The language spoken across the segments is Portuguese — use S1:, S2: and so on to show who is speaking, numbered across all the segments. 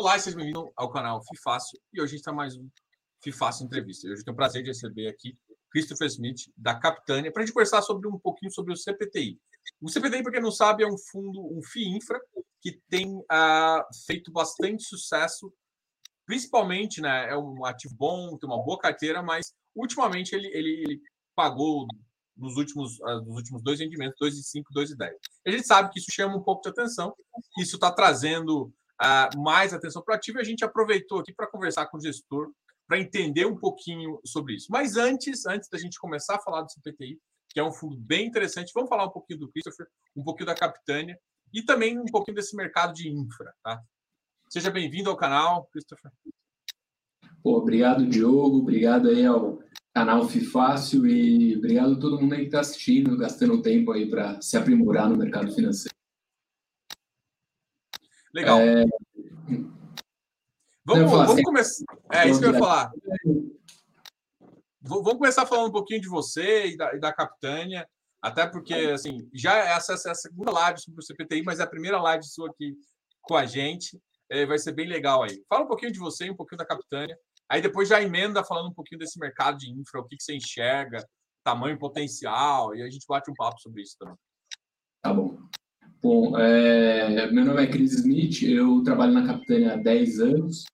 S1: Olá, seja bem-vindo ao canal FIFácil e hoje a gente está mais um FIFácil Entrevista. Hoje eu tenho o prazer de receber aqui Christopher Smith, da Capitânia, para a gente conversar sobre um pouquinho sobre o CPTI. O CPTI, para quem não sabe, é um fundo, um FII Infra, que tem uh, feito bastante sucesso, principalmente, né, é um ativo bom, tem uma boa carteira, mas ultimamente ele, ele, ele pagou nos últimos, uh, nos últimos dois rendimentos, 2,5 e 2,10. A gente sabe que isso chama um pouco de atenção, isso está trazendo mais atenção ativo e a gente aproveitou aqui para conversar com o gestor para entender um pouquinho sobre isso. Mas antes, antes da gente começar a falar do CPTI, que é um fundo bem interessante, vamos falar um pouquinho do Christopher, um pouquinho da Capitânia e também um pouquinho desse mercado de infra, tá? Seja bem-vindo ao canal, Christopher.
S2: Pô, obrigado, Diogo. Obrigado aí ao canal Fifácil e obrigado a todo mundo aí que está assistindo, gastando tempo aí para se aprimorar no mercado financeiro.
S1: Legal. É... Vamos, vamos assim, começar. É isso que eu ia falar. Vamos começar falando um pouquinho de você e da, e da Capitânia, até porque assim já é essa, essa é a segunda live sobre o CPTI, mas é a primeira live sua aqui com a gente. É, vai ser bem legal aí. Fala um pouquinho de você um pouquinho da Capitânia. Aí depois já emenda falando um pouquinho desse mercado de infra, o que, que você enxerga, tamanho potencial, e a gente bate um papo sobre isso também.
S2: Tá bom. Bom, é, meu nome é Chris Smith, eu trabalho na Capitânia há 10 anos,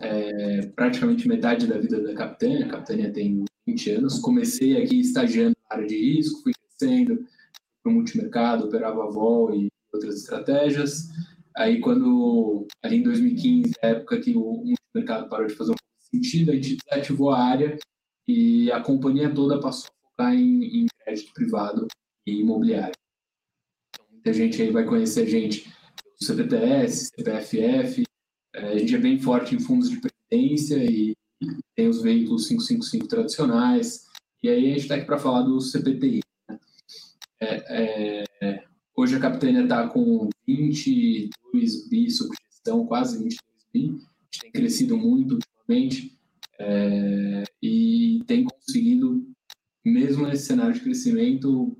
S2: é, praticamente metade da vida da Capitânia, a Capitânia tem 20 anos. Comecei aqui estagiando na área de risco, fui crescendo para o multimercado, operava vol e outras estratégias. Aí, quando, ali em 2015, época que o multimercado parou de fazer um sentido, a gente desativou a área e a companhia toda passou a focar em, em crédito privado e imobiliário. Muita gente aí vai conhecer a gente do CPTS, CPFF, é, a gente é bem forte em fundos de previdência e tem os veículos 555 tradicionais. E aí a gente está aqui para falar do CPTI. Né? É, é, hoje a Capitânia está com 22 bi sob gestão, quase 22 bi. A gente tem crescido muito ultimamente é, e tem conseguido, mesmo nesse cenário de crescimento,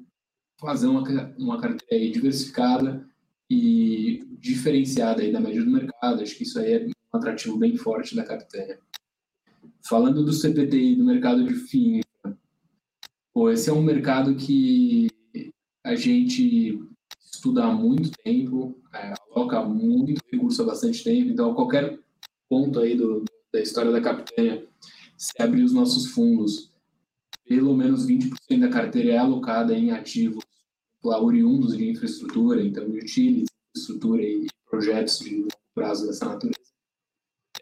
S2: fazer uma, uma carteira diversificada e diferenciada aí da média do mercado. Acho que isso aí é um atrativo bem forte da Capitânia. Falando do CPTI, do mercado de FII, pô, esse é um mercado que a gente estuda há muito tempo, é, aloca muito recurso há bastante tempo, então qualquer ponto aí do, da história da Capitânia, se abrir os nossos fundos, pelo menos 20% da carteira é alocada em ativos lá, oriundos de infraestrutura, então utilities, infraestrutura e projetos de longo prazo dessa natureza,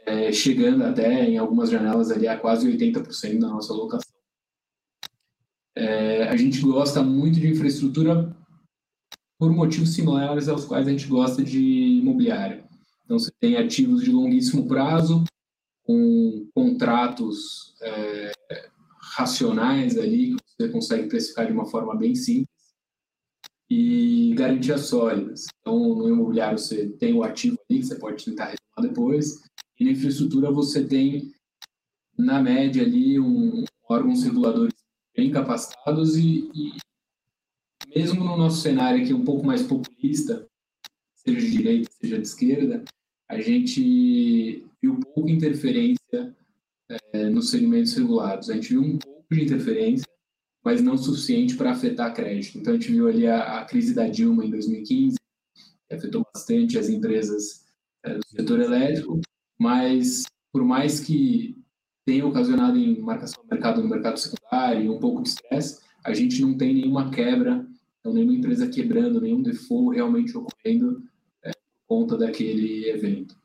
S2: é, chegando até em algumas janelas ali a quase 80% da nossa alocação. É, a gente gosta muito de infraestrutura por motivos similares aos quais a gente gosta de imobiliário. Então, você tem ativos de longuíssimo prazo, com contratos é, racionais ali, que você consegue precificar de uma forma bem simples, e garantias sólidas. Então, no imobiliário você tem o ativo ali que você pode tentar retomar depois, e na infraestrutura você tem, na média ali, um, órgãos reguladores bem capacitados e, e mesmo no nosso cenário aqui um pouco mais populista, seja de direita, seja de esquerda, a gente viu pouca interferência é, nos segmentos regulados. A gente viu um pouco de interferência, mas não suficiente para afetar crédito. Então, a gente viu ali a, a, crise da Dilma em 2015, que afetou bastante as empresas é, do setor elétrico, mas por mais que tenha ocasionado em marcação do mercado no mercado secundário e um pouco de estresse, a gente não tem nenhuma quebra, então nenhuma empresa quebrando, nenhum default realmente ocorrendo é, por conta daquele evento.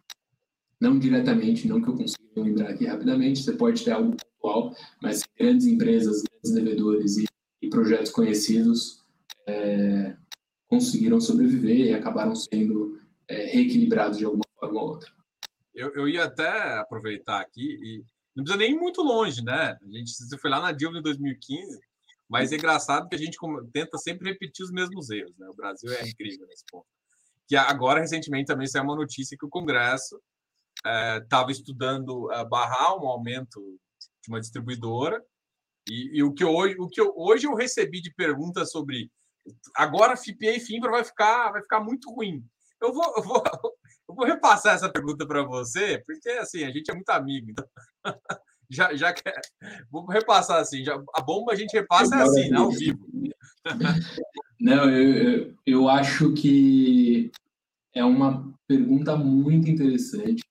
S2: Não diretamente, não que eu consiga lembrar aqui rapidamente, você pode ter algo pontual, mas grandes empresas, grandes devedores e, e projetos conhecidos é, conseguiram sobreviver e acabaram sendo é, reequilibrados de alguma forma ou outra.
S1: Eu, eu ia até aproveitar aqui e não precisa nem ir muito longe, né? A gente foi lá na Dilma em 2015, mas é engraçado que a gente tenta sempre repetir os mesmos erros, né? O Brasil é incrível nesse ponto. Que agora, recentemente, também saiu uma notícia que o Congresso estava é, estudando uh, barrar um aumento de uma distribuidora. E, e, o que hoje, o que eu, hoje eu recebi de perguntas sobre agora FIPA e FIMPRA vai ficar, vai ficar muito ruim. Eu vou, eu vou, eu vou repassar essa pergunta para você, porque assim, a gente é muito amigo. Então... já, já que... Vou repassar assim, já... a bomba a gente repassa é assim, né, ao vivo.
S2: Não, eu, eu acho que é uma pergunta muito interessante.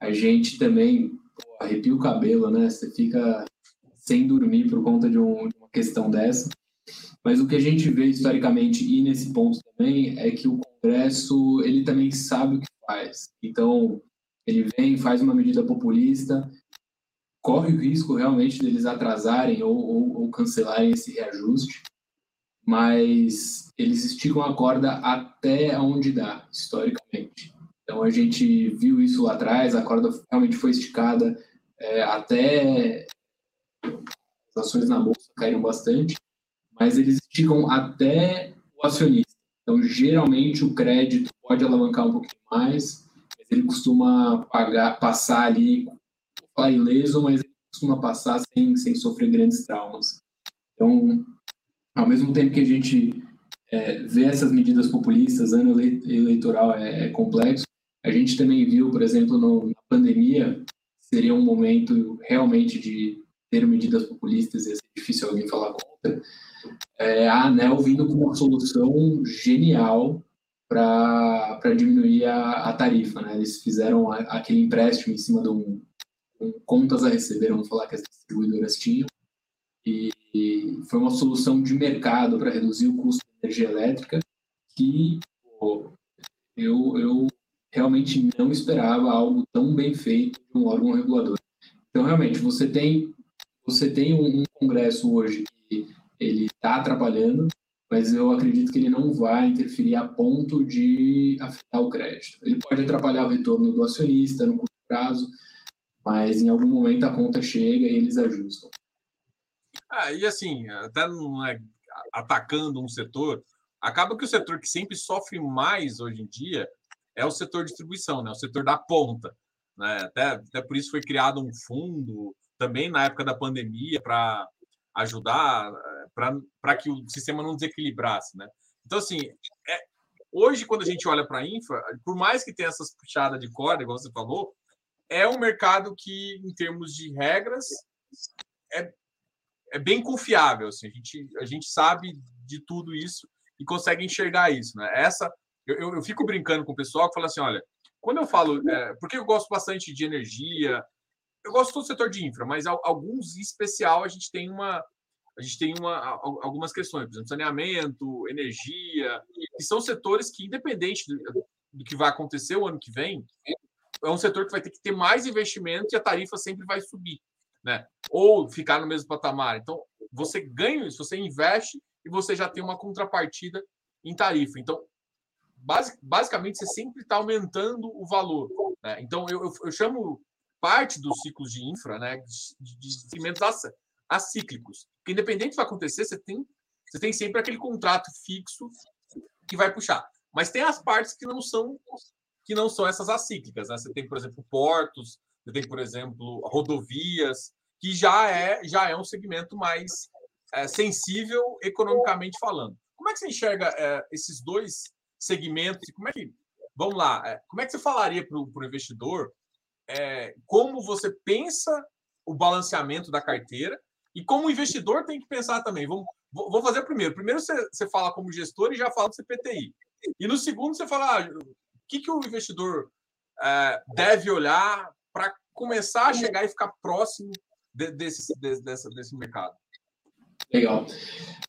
S2: A gente também arrepia o cabelo, né? Você fica sem dormir por conta de, um, de uma questão dessa. Mas o que a gente vê historicamente e nesse ponto também é que o Congresso ele também sabe o que faz. Então ele vem, faz uma medida populista, corre o risco realmente deles atrasarem ou, ou, ou cancelarem esse reajuste, mas eles esticam a corda até onde dá, historicamente. Então a gente viu isso lá atrás, a corda realmente foi esticada é, até as ações na bolsa caíram bastante, mas eles esticam até o acionista. Então geralmente o crédito pode alavancar um pouquinho mais, mas ele costuma pagar, passar ali, falar ileso, mas ele costuma passar sem, sem sofrer grandes traumas. Então, ao mesmo tempo que a gente é, vê essas medidas populistas, ano eleitoral é, é complexo, a gente também viu, por exemplo, no, na pandemia, seria um momento realmente de ter medidas populistas, ia ser difícil alguém falar contra. É, a ANEL vindo com uma solução genial para diminuir a, a, tarifa. Né? Eles fizeram a, aquele empréstimo em cima de um, um, contas a receber, vamos falar que as distribuidoras tinham, e, e foi uma solução de mercado para reduzir o custo da energia elétrica que pô, eu, eu realmente não esperava algo tão bem feito de um órgão regulador. Então, realmente, você tem, você tem um, um congresso hoje que ele está atrapalhando, mas eu acredito que ele não vai interferir a ponto de afetar o crédito. Ele pode atrapalhar o retorno do acionista no curto prazo, mas em algum momento a conta chega e eles ajustam.
S1: Ah, e assim, até não é atacando um setor, acaba que o setor que sempre sofre mais hoje em dia é o setor distribuição, né? o setor da ponta. Né? Até, até por isso foi criado um fundo, também na época da pandemia, para ajudar, para que o sistema não desequilibrasse. Né? Então, assim, é, hoje, quando a gente olha para a infra, por mais que tenha essas puxadas de corda, igual você falou, é um mercado que, em termos de regras, é, é bem confiável. Assim, a, gente, a gente sabe de tudo isso e consegue enxergar isso. Né? Essa eu, eu, eu, fico brincando com o pessoal que fala assim: olha, quando eu falo. É, porque eu gosto bastante de energia, eu gosto do setor de infra, mas alguns em especial a gente tem uma. A gente tem uma, algumas questões, por exemplo, saneamento, energia, que são setores que, independente do, do que vai acontecer o ano que vem, é um setor que vai ter que ter mais investimento e a tarifa sempre vai subir, né? Ou ficar no mesmo patamar. Então, você ganha isso, você investe e você já tem uma contrapartida em tarifa. Então, basic, basicamente você sempre está aumentando o valor. Né? Então, eu, eu, eu, chamo parte dos ciclos de infra né, de, de segmentos acíclicos. Porque independente do que vai acontecer, você tem, você tem sempre aquele contrato fixo que vai puxar. Mas tem as partes que não são que não são essas acíclicas. Né? Você tem, por exemplo, portos, você tem, por exemplo, rodovias, que já é, já é um segmento mais é, sensível economicamente falando. Como é que você enxerga é, esses dois segmentos. Como é que. Vamos lá, é, como é que você falaria para o investidor é, como você pensa o balanceamento da carteira e como o investidor tem que pensar também? Vamos, vou fazer primeiro. Primeiro você, você fala como gestor e já fala do CPTI. E no segundo você fala ah, o que, que o investidor é, deve olhar para começar a chegar e ficar próximo de, desse, de, desse, desse mercado.
S2: Legal.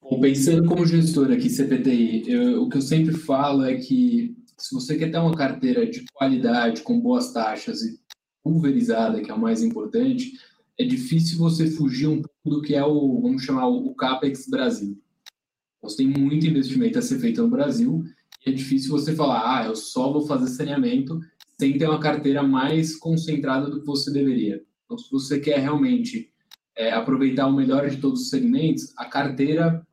S2: Bom, pensando como gestor aqui, CPTI, eu, o que eu sempre falo é que se você quer ter uma carteira de qualidade, com boas taxas e pulverizada, que é o mais importante, é difícil você fugir um pouco do que é o, vamos chamar, o CAPEX Brasil. Você tem muito investimento a ser feito no Brasil e é difícil você falar, ah, eu só vou fazer saneamento sem ter uma carteira mais concentrada do que você deveria. Então, se você quer realmente é, aproveitar o melhor de todos os segmentos, a carteira,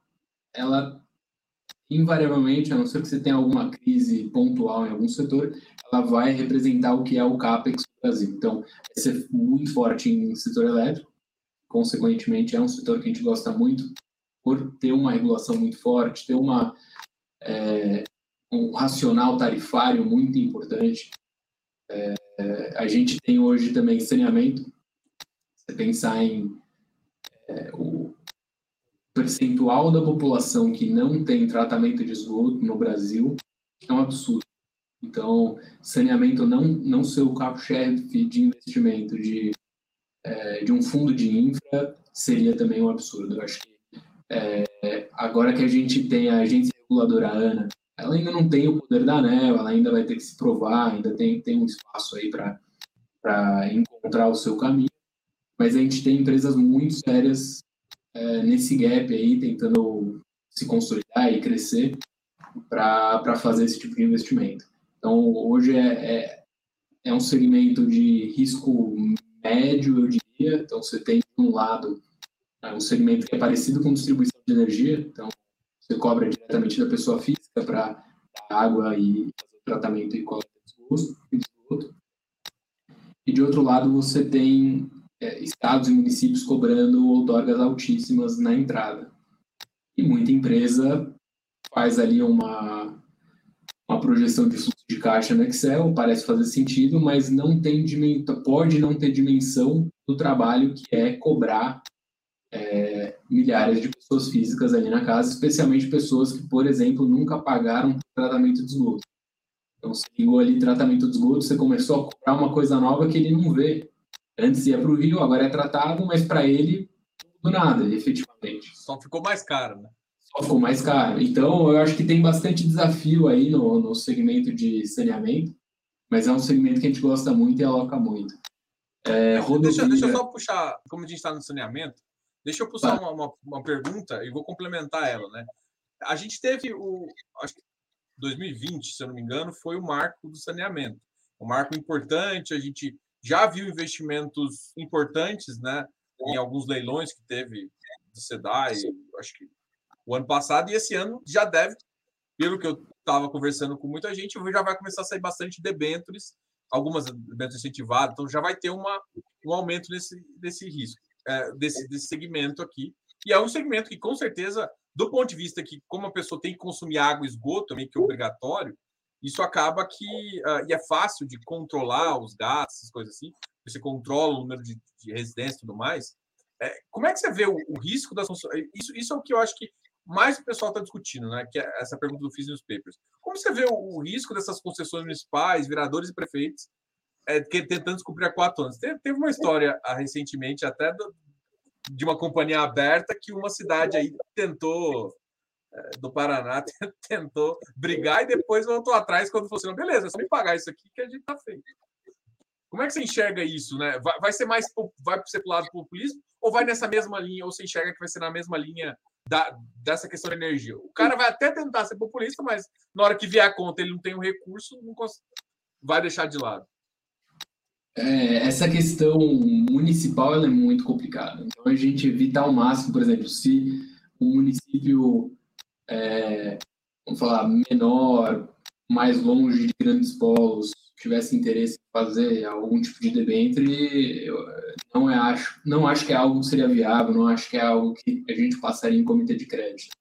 S2: ela invariavelmente, a não ser que você tenha alguma crise pontual em algum setor, ela vai representar o que é o CAPEX do Brasil. Então, vai ser muito forte em setor elétrico, consequentemente, é um setor que a gente gosta muito por ter uma regulação muito forte, ter uma, é, um racional tarifário muito importante. É, a gente tem hoje também saneamento. Você pensar em o percentual da população que não tem tratamento de esgoto no Brasil é um absurdo. Então, saneamento não, não ser o carro-chefe de investimento de, é, de um fundo de infra seria também um absurdo. Eu acho que é, agora que a gente tem a agência reguladora ANA, ela ainda não tem o poder da ANEL, ela ainda vai ter que se provar, ainda tem, tem um espaço aí para encontrar o seu caminho, mas a gente tem empresas muito sérias é, nesse gap aí, tentando se consolidar e crescer para fazer esse tipo de investimento. Então, hoje é, é, é um segmento de risco médio, eu diria. Então, você tem, de um lado, é um segmento que é parecido com distribuição de energia. Então, você cobra diretamente da pessoa física para água e fazer tratamento e coleta de esgoto. E, de outro lado, você tem é, estados e municípios cobrando outorgas altíssimas na entrada. E muita empresa faz ali uma, uma projeção de fluxo de caixa no Excel, parece fazer sentido, mas não tem pode não ter dimensão do trabalho que é cobrar é, milhares de pessoas físicas ali na casa, especialmente pessoas que, por exemplo, nunca pagaram tratamento de esgoto. Então, você ligou ali tratamento de esgoto, você começou a cobrar uma coisa nova que ele não vê. Antes ia para o Rio, agora é tratado, mas para ele, do nada, efetivamente.
S1: Só ficou mais caro, né?
S2: ficou mais caro. Então, eu acho que tem bastante desafio aí no, no segmento de saneamento, mas é um segmento que a gente gosta muito e aloca muito.
S1: É, deixa, deixa, eu só puxar, como a gente está no saneamento, deixa eu puxar uma, uma, uma, pergunta e vou complementar ela, né? A gente teve o, acho que 2020, se eu não me engano, foi o marco do saneamento. Um marco importante, a gente já viu investimentos importantes, né? Em alguns leilões que teve do SEDAI, acho que o ano passado, e esse ano já deve, pelo que eu estava conversando com muita gente, já vai começar a sair bastante debêntures, algumas debêntures incentivadas, então já vai ter uma, um aumento desse, desse risco, é, desse, desse segmento aqui. E é um segmento que, com certeza, do ponto de vista que, como a pessoa tem que consumir água e esgoto, também, que é obrigatório, isso acaba que. Uh, e é fácil de controlar os gastos, coisas assim, você controla o número de, de residências e tudo mais. É, como é que você vê o, o risco das isso, isso é o que eu acho que mais o pessoal está discutindo, né? Que é essa pergunta do Fiz Papers. Como você vê o, o, risco dessas concessões municipais, vereadores e prefeitos é, que, tentando descobrir há quatro anos? Teve, teve uma história ah, recentemente até do, de uma companhia aberta que uma cidade aí tentou do Paraná tentou brigar e depois voltou atrás quando falou assim, beleza, é só me pagar isso aqui que a gente tá feito. Como é que você enxerga isso, né? Vai, vai ser mais vai ser pro lado populista ou vai nessa mesma linha ou você enxerga que vai ser na mesma linha da, dessa questão de energia. O cara vai até tentar ser populista, mas na hora que vier a conta ele não tem o um recurso, não vai deixar de lado.
S2: É, essa questão municipal é muito complicada. Então a gente evita ao máximo, por exemplo, se um município, é, vamos falar, menor, mais longe de grandes polos, tivesse interesse em fazer algum tipo de debênture, eu não, é, acho, não acho que é algo que seria viável, não acho que é algo que a gente passaria em comitê de crédito.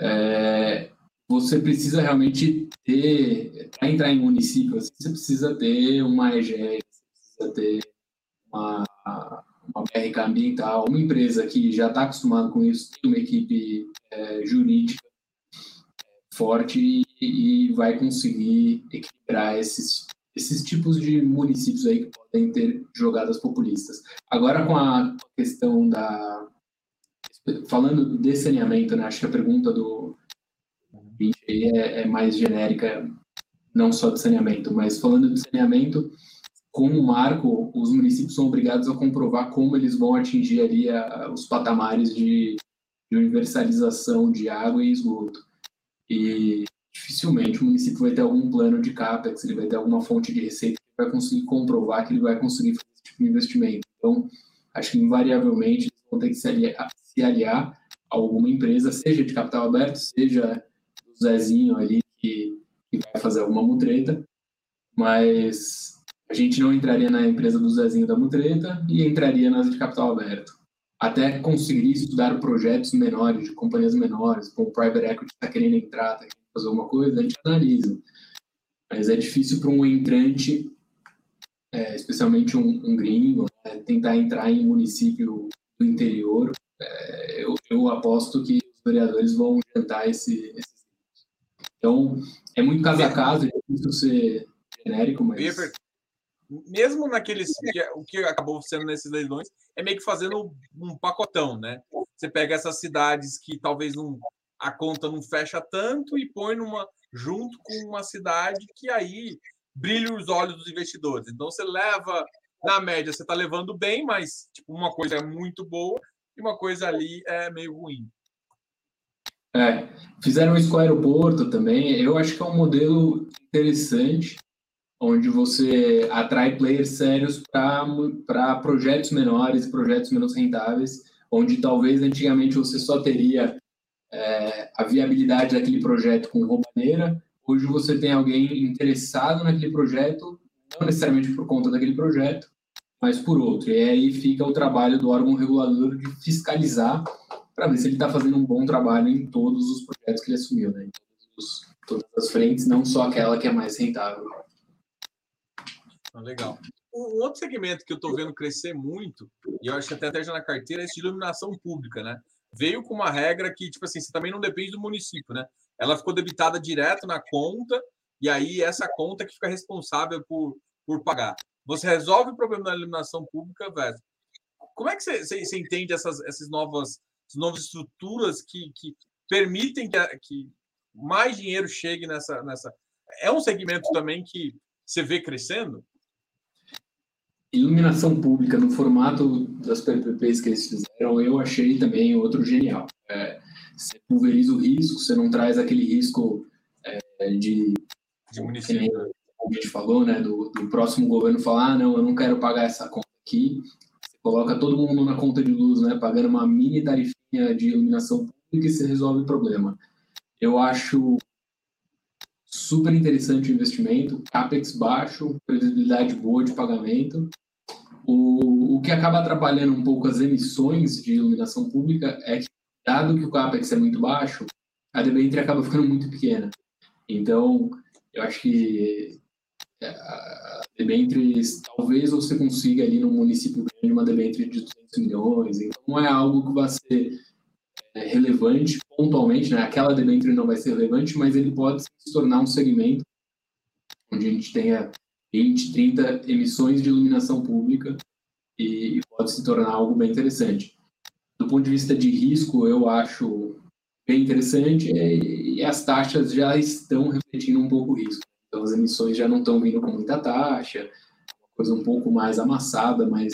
S2: É, você precisa realmente ter, para entrar em município, você precisa ter uma EGE, você precisa ter uma, uma BRK ambiental, uma empresa que já está acostumada com isso, tem uma equipe é, jurídica forte e, vai conseguir equilibrar esses, esses tipos de municípios aí que podem ter jogadas populistas. Agora, com a questão da. Falando de saneamento, né, acho que a pergunta do é, é mais genérica, não só de saneamento, mas falando de saneamento, com o marco, os municípios são obrigados a comprovar como eles vão atingir ali a, os patamares de, de universalização de água e esgoto. E dificilmente o município vai ter algum plano de CAPEX, ele vai ter alguma fonte de receita que vai conseguir comprovar que ele vai conseguir fazer esse tipo de investimento. Então, acho que invariavelmente eles vão ter que se aliar, se aliar a alguma empresa, seja de capital aberto, seja o Zezinho ali que, que vai fazer alguma mutreta, mas a gente não entraria na empresa do Zezinho da mutreta e entraria nas de capital aberto até conseguir estudar projetos menores, de companhias menores, como o Private Equity está querendo entrar, está querendo fazer alguma coisa, a gente analisa. mas é difícil para um entrante, é, especialmente um, um gringo, né, tentar entrar em município do interior. É, eu, eu, aposto que os vereadores vão jantar esse, esse então, é muito caso a caso, é difícil ser genérico, mas
S1: mesmo naqueles que, é, o que acabou sendo nesses leilões é meio que fazendo um pacotão, né? Você pega essas cidades que talvez não a conta não fecha tanto e põe numa junto com uma cidade que aí brilha os olhos dos investidores. Então você leva na média você está levando bem, mas tipo, uma coisa é muito boa e uma coisa ali é meio ruim.
S2: É, fizeram isso com o aeroporto também. Eu acho que é um modelo interessante onde você atrai players sérios para projetos menores, projetos menos rentáveis, onde talvez antigamente você só teria é, a viabilidade daquele projeto com roubaneira, hoje você tem alguém interessado naquele projeto, não necessariamente por conta daquele projeto, mas por outro. E aí fica o trabalho do órgão regulador de fiscalizar para ver se ele está fazendo um bom trabalho em todos os projetos que ele assumiu, né? em todas as frentes, não só aquela que é mais rentável.
S1: Legal. Um outro segmento que eu estou vendo crescer muito, e eu acho que até já na carteira, é esse de iluminação pública, né? Veio com uma regra que, tipo assim, você também não depende do município, né? Ela ficou debitada direto na conta, e aí essa conta que fica responsável por, por pagar. Você resolve o problema da iluminação pública, velho. Como é que você, você, você entende essas, essas novas, essas novas estruturas que, que permitem que, que mais dinheiro chegue nessa, nessa. É um segmento também que você vê crescendo?
S2: Iluminação pública no formato das PPPs que eles fizeram, eu achei também outro genial. É, você pulveriza o risco, você não traz aquele risco é, de,
S1: de município.
S2: Como a gente falou, né, do, do, próximo governo falar, ah, não, eu não quero pagar essa conta aqui. Você coloca todo mundo na conta de luz, né, pagando uma mini tarifinha de iluminação pública e você resolve o problema. Eu acho super interessante o investimento, capex baixo, previsibilidade boa de pagamento o, o que acaba atrapalhando um pouco as emissões de iluminação pública é que, dado que o CAPEX é muito baixo, a debenture acaba ficando muito pequena. Então, eu acho que é, a debenture, talvez você consiga ali no município grande uma debenture de 200 milhões, então não é algo que vai ser é, relevante pontualmente, né? aquela debenture não vai ser relevante, mas ele pode se tornar um segmento onde a gente tenha 20, 30 emissões de iluminação pública e, pode se tornar algo bem interessante. Do ponto de vista de risco, eu acho bem interessante e, e as taxas já estão refletindo um pouco o risco. Então, as emissões já não estão vindo com muita taxa, coisa um pouco mais amassada, mas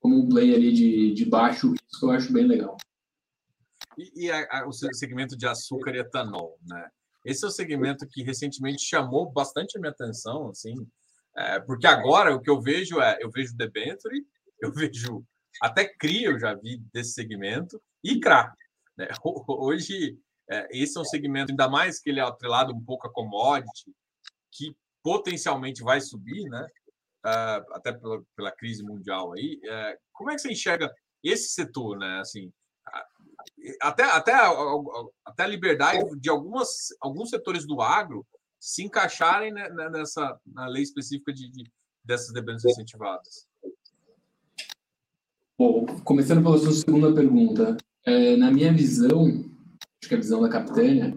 S2: como um play ali de, de baixo risco, eu acho bem legal.
S1: E, e a, a, o segmento de açúcar e etanol, né? Esse é o segmento que recentemente chamou bastante a minha atenção, assim, é, porque agora o que eu vejo é, eu vejo debenture, eu vejo até CRI, eu já vi desse segmento, e CRA. Né? Hoje, é, esse é um segmento, ainda mais que ele é atrelado um pouco a commodity, que potencialmente vai subir, né? Uh, até pela, pela, crise mundial aí. Uh, como é que você enxerga esse setor, né? Assim, até, até, até a liberdade de algumas, alguns setores do agro se encaixarem nessa na lei específica de, de dessas debêntures incentivadas.
S2: Bom, começando pela sua segunda pergunta, é, na minha visão, acho que a visão da Capitânia,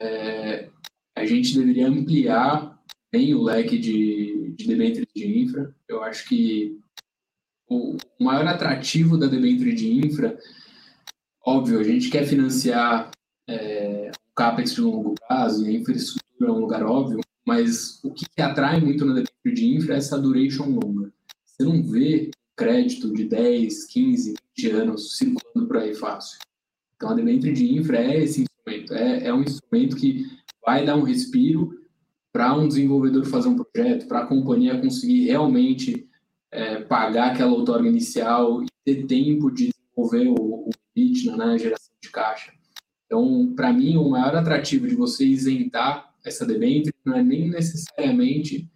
S2: é, a gente deveria ampliar bem o leque de, de debêntures de infra. Eu acho que o maior atrativo da debênture de infra Óbvio, a gente quer financiar é, o CAPEX de longo prazo e a infraestrutura é um lugar óbvio, mas o que, atrai muito na debênture de infra é essa duration longa. Você não vê crédito de 10, 15, 20 anos circulando por aí fácil. Então, a debênture de infra é esse instrumento, é, é um instrumento que vai dar um respiro para um desenvolvedor fazer um projeto, para a companhia conseguir realmente é, pagar aquela outorga inicial e ter tempo de desenvolver o EBITDA, né, geração de caixa. Então, para mim, o maior atrativo de você isentar essa debênture não é nem necessariamente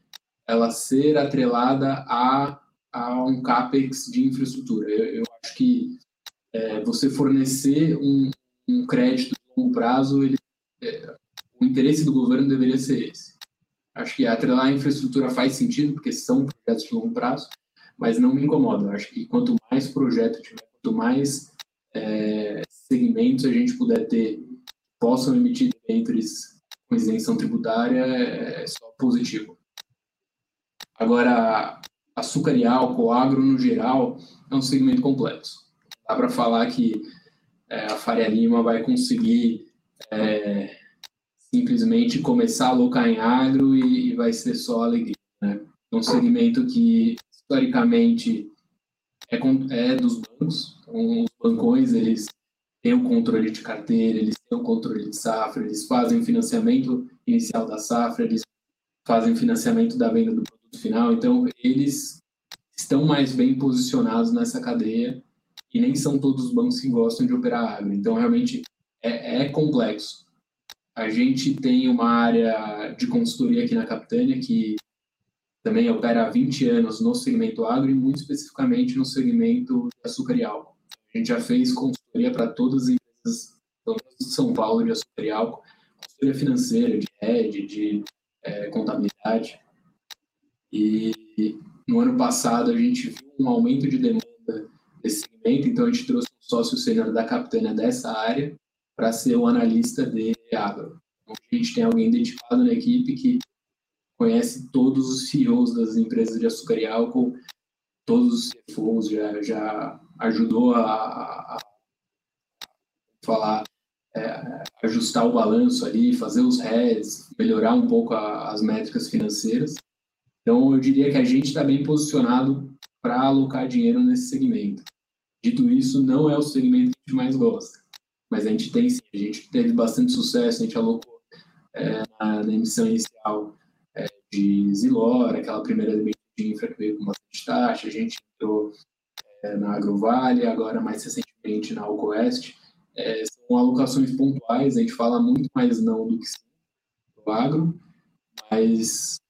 S2: ela ser atrelada a, a um CAPEX de infraestrutura. Eu, eu acho que é, você fornecer um, um, crédito de longo prazo, ele, é, o interesse do governo deveria ser esse. Acho que atrelar a infraestrutura faz sentido, porque são projetos de longo prazo, mas não me incomoda. Acho que quanto mais projeto tiver, quanto mais é, segmentos a gente puder ter possam emitir debêntures com isenção tributária, é, é só positivo. Agora, açúcar e álcool, agro no geral, é um segmento complexo. Dá para falar que é, a Faria Lima vai conseguir é, simplesmente começar a alocar em agro e, e vai ser só alegria. Né? É um segmento que, historicamente, é, é dos bancos. Então, os bancões, eles têm o controle de carteira, eles têm o controle de safra, eles fazem o financiamento inicial da safra, eles fazem financiamento da venda do produto final. Então, eles estão mais bem posicionados nessa cadeia e nem são todos os bancos que gostam de operar agro. Então, realmente, é, é complexo. A gente tem uma área de consultoria aqui na Capitânia que também opera há 20 anos no segmento agro e muito especificamente no segmento de açúcar e álcool. A gente já fez consultoria para todas as empresas de São Paulo de açúcar e álcool, consultoria financeira, de rede, de é, contabilidade. E no ano passado a gente viu um aumento de demanda desse segmento, então a gente trouxe um sócio sênior da Capitânia dessa área para ser o analista de agro. Então, a gente tem alguém dedicado na equipe que conhece todos os CEOs das empresas de açúcar e álcool, todos os CFOs, já, já ajudou a, a falar, é, ajustar o balanço ali, fazer os heads, melhorar um pouco a, as métricas financeiras. Então, eu diria que a gente está bem posicionado para alocar dinheiro nesse segmento. Dito isso, não é o segmento que a gente mais gosta mas a gente tem sim, a gente teve bastante sucesso, a gente alocou é, na, na, emissão inicial de Zilor, aquela primeira de infra que veio com bastante taxa, a gente entrou é, na AgroVale, agora mais recentemente na AlcoOeste, é, são alocações pontuais, a gente fala muito mais não do que sim do agro, mas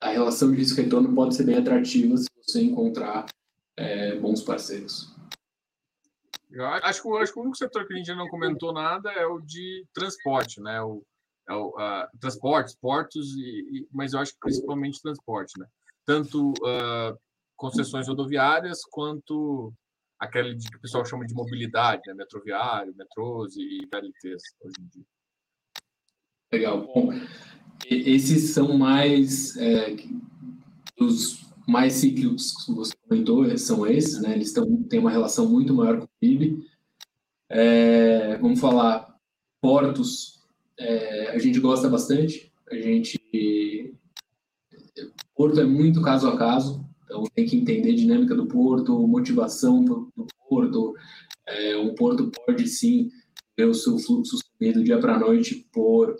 S2: a relação de risco-retorno pode ser bem atrativa se você encontrar é, bons parceiros.
S1: Acho, acho que o único setor que a gente não comentou nada é o de transporte, né? O, é uh, transportes, portos, e, e, mas eu acho que principalmente transporte, né? Tanto uh, concessões rodoviárias quanto aquele que o pessoal chama de mobilidade, né? Metroviário, metrôs e VLTs hoje em dia.
S2: Legal. Bom, esses são mais é, os mais cíclicos que você comentou são esses, né? Eles tão, têm uma relação muito maior com o PIB. É, vamos falar portos, é, a gente gosta bastante. A gente porto é muito caso a caso, então tem que entender a dinâmica do porto, motivação do porto. É, um porto pode sim ver o seu fluxo subir do dia para a noite por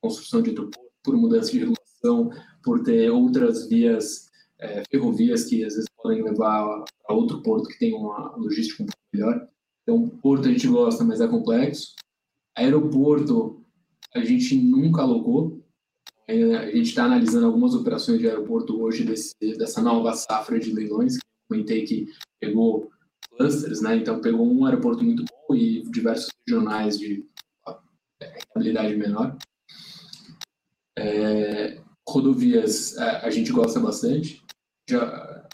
S2: construção de outro porto, por mudança de regulação, por ter outras vias é, ferrovias que às vezes podem levar para outro porto que tem uma logística um pouco melhor. Então, porto a gente gosta, mas é complexo. Aeroporto, a gente nunca alocou. É, a gente está analisando algumas operações de aeroporto hoje desse, dessa nova safra de leilões. Comentei que pegou clusters, né? Então, pegou um aeroporto muito bom e diversos regionais de rentabilidade menor. É, rodovias a, gente gosta bastante já,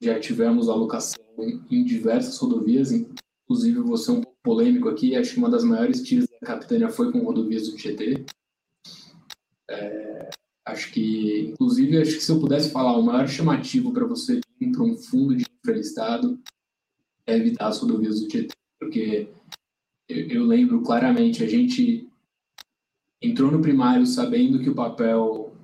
S2: já tivemos alocação em diversas rodovias, inclusive você um pouco polêmico aqui, acho que uma das maiores tiras da Capitânia foi com rodovias do Tietê. É, acho que, inclusive, acho que se eu pudesse falar, o maior chamativo para você vir para um fundo de infra-estado é evitar as rodovias do Tietê, porque eu, eu lembro claramente, a gente entrou no primário sabendo que o papel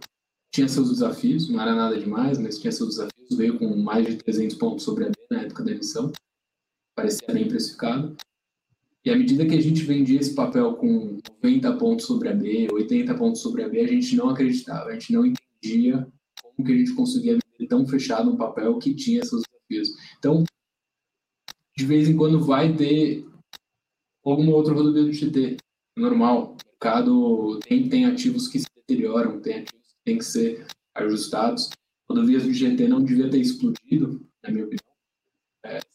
S2: tinha seus desafios, não era nada demais, mas tinha seus desafios. Veio com mais de 300 pontos sobre a B na época da emissão, parecia bem precificado. E à medida que a gente vendia esse papel com 90 pontos sobre a B, 80 pontos sobre a B, a gente não acreditava, a gente não entendia como que a gente conseguia vender tão fechado um papel que tinha seus desafios. Então, de vez em quando vai ter alguma outra rodovia do GT, normal. O mercado tem, tem ativos que se deterioram, tem ativos tem que ser ajustados. Rodovias do GT não devia ter explodido, na minha opinião.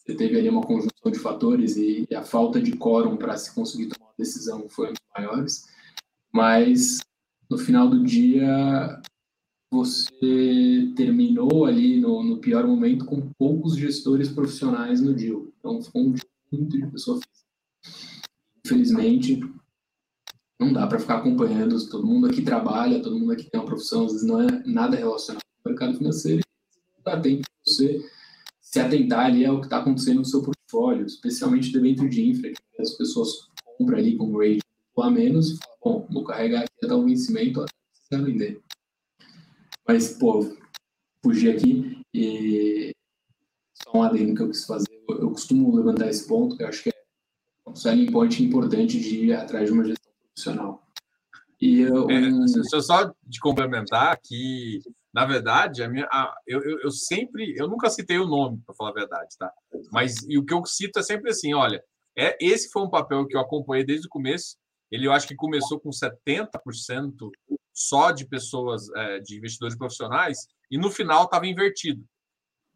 S2: Você teve ali uma conjunção de fatores e, a falta de quórum para se conseguir tomar uma decisão foi um dos maiores. Mas no final do dia você terminou ali no, no pior momento com poucos gestores profissionais no deal. Então ficou um deal muito de pessoa física. Infelizmente, não dá para ficar acompanhando. Todo mundo aqui trabalha, todo mundo aqui tem uma profissão, às vezes não é nada relacionado ao mercado financeiro. Não dá tempo você se atentar ali ao que está acontecendo no seu portfólio, especialmente dentro de infra, que as pessoas compram ali com rate a menos e falam, bom, vou carregar aqui até o vencimento até precisar vender. Mas, pô, fugir aqui e só um adendo que eu quis fazer. Eu, eu costumo levantar esse ponto, que eu acho que é um selling point importante de ir atrás de uma gestão profissional.
S1: E eu, é, um... só de complementar que, na verdade, a minha, a, eu, eu, eu, sempre, eu nunca citei o nome, para falar a verdade, tá? Mas e o que eu cito é sempre assim, olha, é, esse foi um papel que eu acompanhei desde o começo. Ele, eu acho que começou com 70% só de pessoas, é, de investidores profissionais, e no final estava invertido.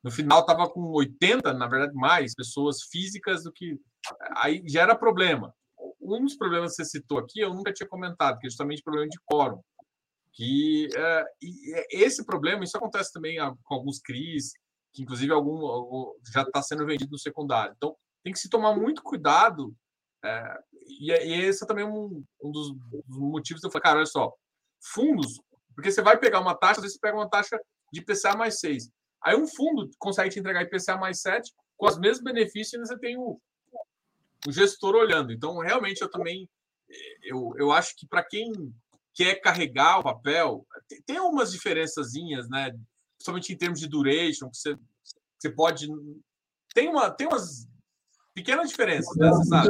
S1: No final estava com 80, na verdade, mais pessoas físicas do que. Aí já era problema. Um dos problemas que você citou aqui, eu nunca tinha comentado, que é justamente o problema de quórum. Que é, esse problema, isso acontece também com alguns CRIs, que inclusive algum, algum já está sendo vendido no secundário. Então, tem que se tomar muito cuidado. É, e, e esse é também um, um dos, dos motivos que eu falei, cara, olha só, fundos, porque você vai pegar uma taxa, às vezes você pega uma taxa de IPCA mais 6. Aí um fundo consegue te entregar IPCA mais 7 com os mesmos benefícios e você tem o, o gestor olhando. Então, realmente, eu também eu, eu acho que para quem quer carregar o papel, tem, tem algumas diferençazinhas, né? Principalmente em termos de duration, que você, você pode. Tem, uma, tem umas pequenas diferenças, né? Você sabe?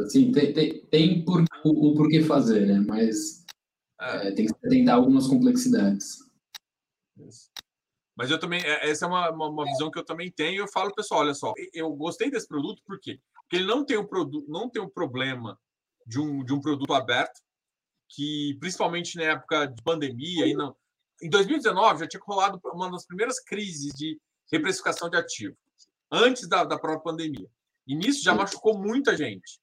S2: Assim, tem, tem, tem por, o, o porquê fazer, né? Mas é, tem que tentar algumas complexidades.
S1: Mas eu também, é, essa é uma, uma, uma, visão que eu também tenho. Eu falo, pessoal, olha só, eu gostei desse produto por quê? Porque ele não tem o produto, não tem o problema de um, de um produto aberto, que principalmente na época de pandemia, aí não, em 2019 já tinha rolado uma das primeiras crises de reprecificação de ativo, antes da, da própria pandemia. E nisso já machucou muita gente.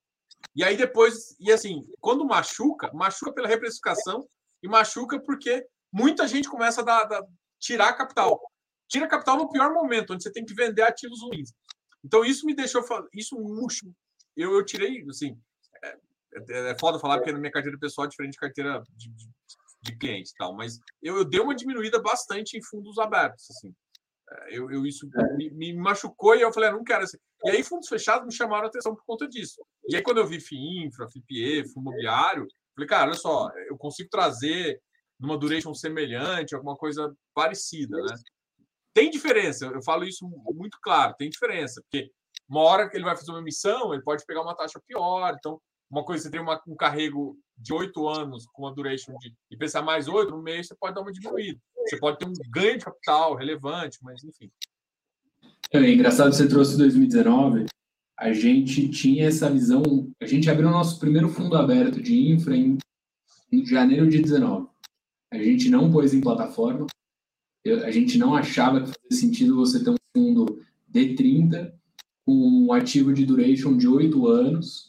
S1: E aí depois, e assim, quando machuca, machuca pela reprecificação e machuca porque muita gente começa a dar, tirar capital. Tira capital no pior momento, onde você tem que vender ativos ruins. Então isso me deixou, isso murcho. Eu, eu tirei, assim, é, é, é foda falar porque na minha carteira pessoal é diferente de carteira de, de, de clientes tal, mas eu, eu dei uma diminuída bastante em fundos abertos, assim. É, eu, eu isso é. me, me, machucou e eu falei, ah, não quero. Assim. E aí, fundos fechados me chamaram a atenção por conta disso. E aí, quando eu vi FIINFRA, FIPE, Fundo Imobiliário, falei, cara, olha só, eu consigo trazer numa duration semelhante, alguma coisa parecida, né? Tem diferença, eu falo isso muito claro, tem diferença, porque uma hora que ele vai fazer uma emissão, ele pode pegar uma taxa pior, então uma coisa, você tem uma, um carrego de oito anos com uma duration de e pensar mais oito, no mês você pode dar uma diminuída. Você pode ter um ganho de capital relevante, mas enfim.
S2: É, é engraçado você trouxe 2019. A gente tinha essa visão. A gente abriu o nosso primeiro fundo aberto de infra em, em janeiro de 19. A gente não pôs em plataforma. a gente não achava que fazia sentido você ter um fundo D30 com um ativo de duration de oito anos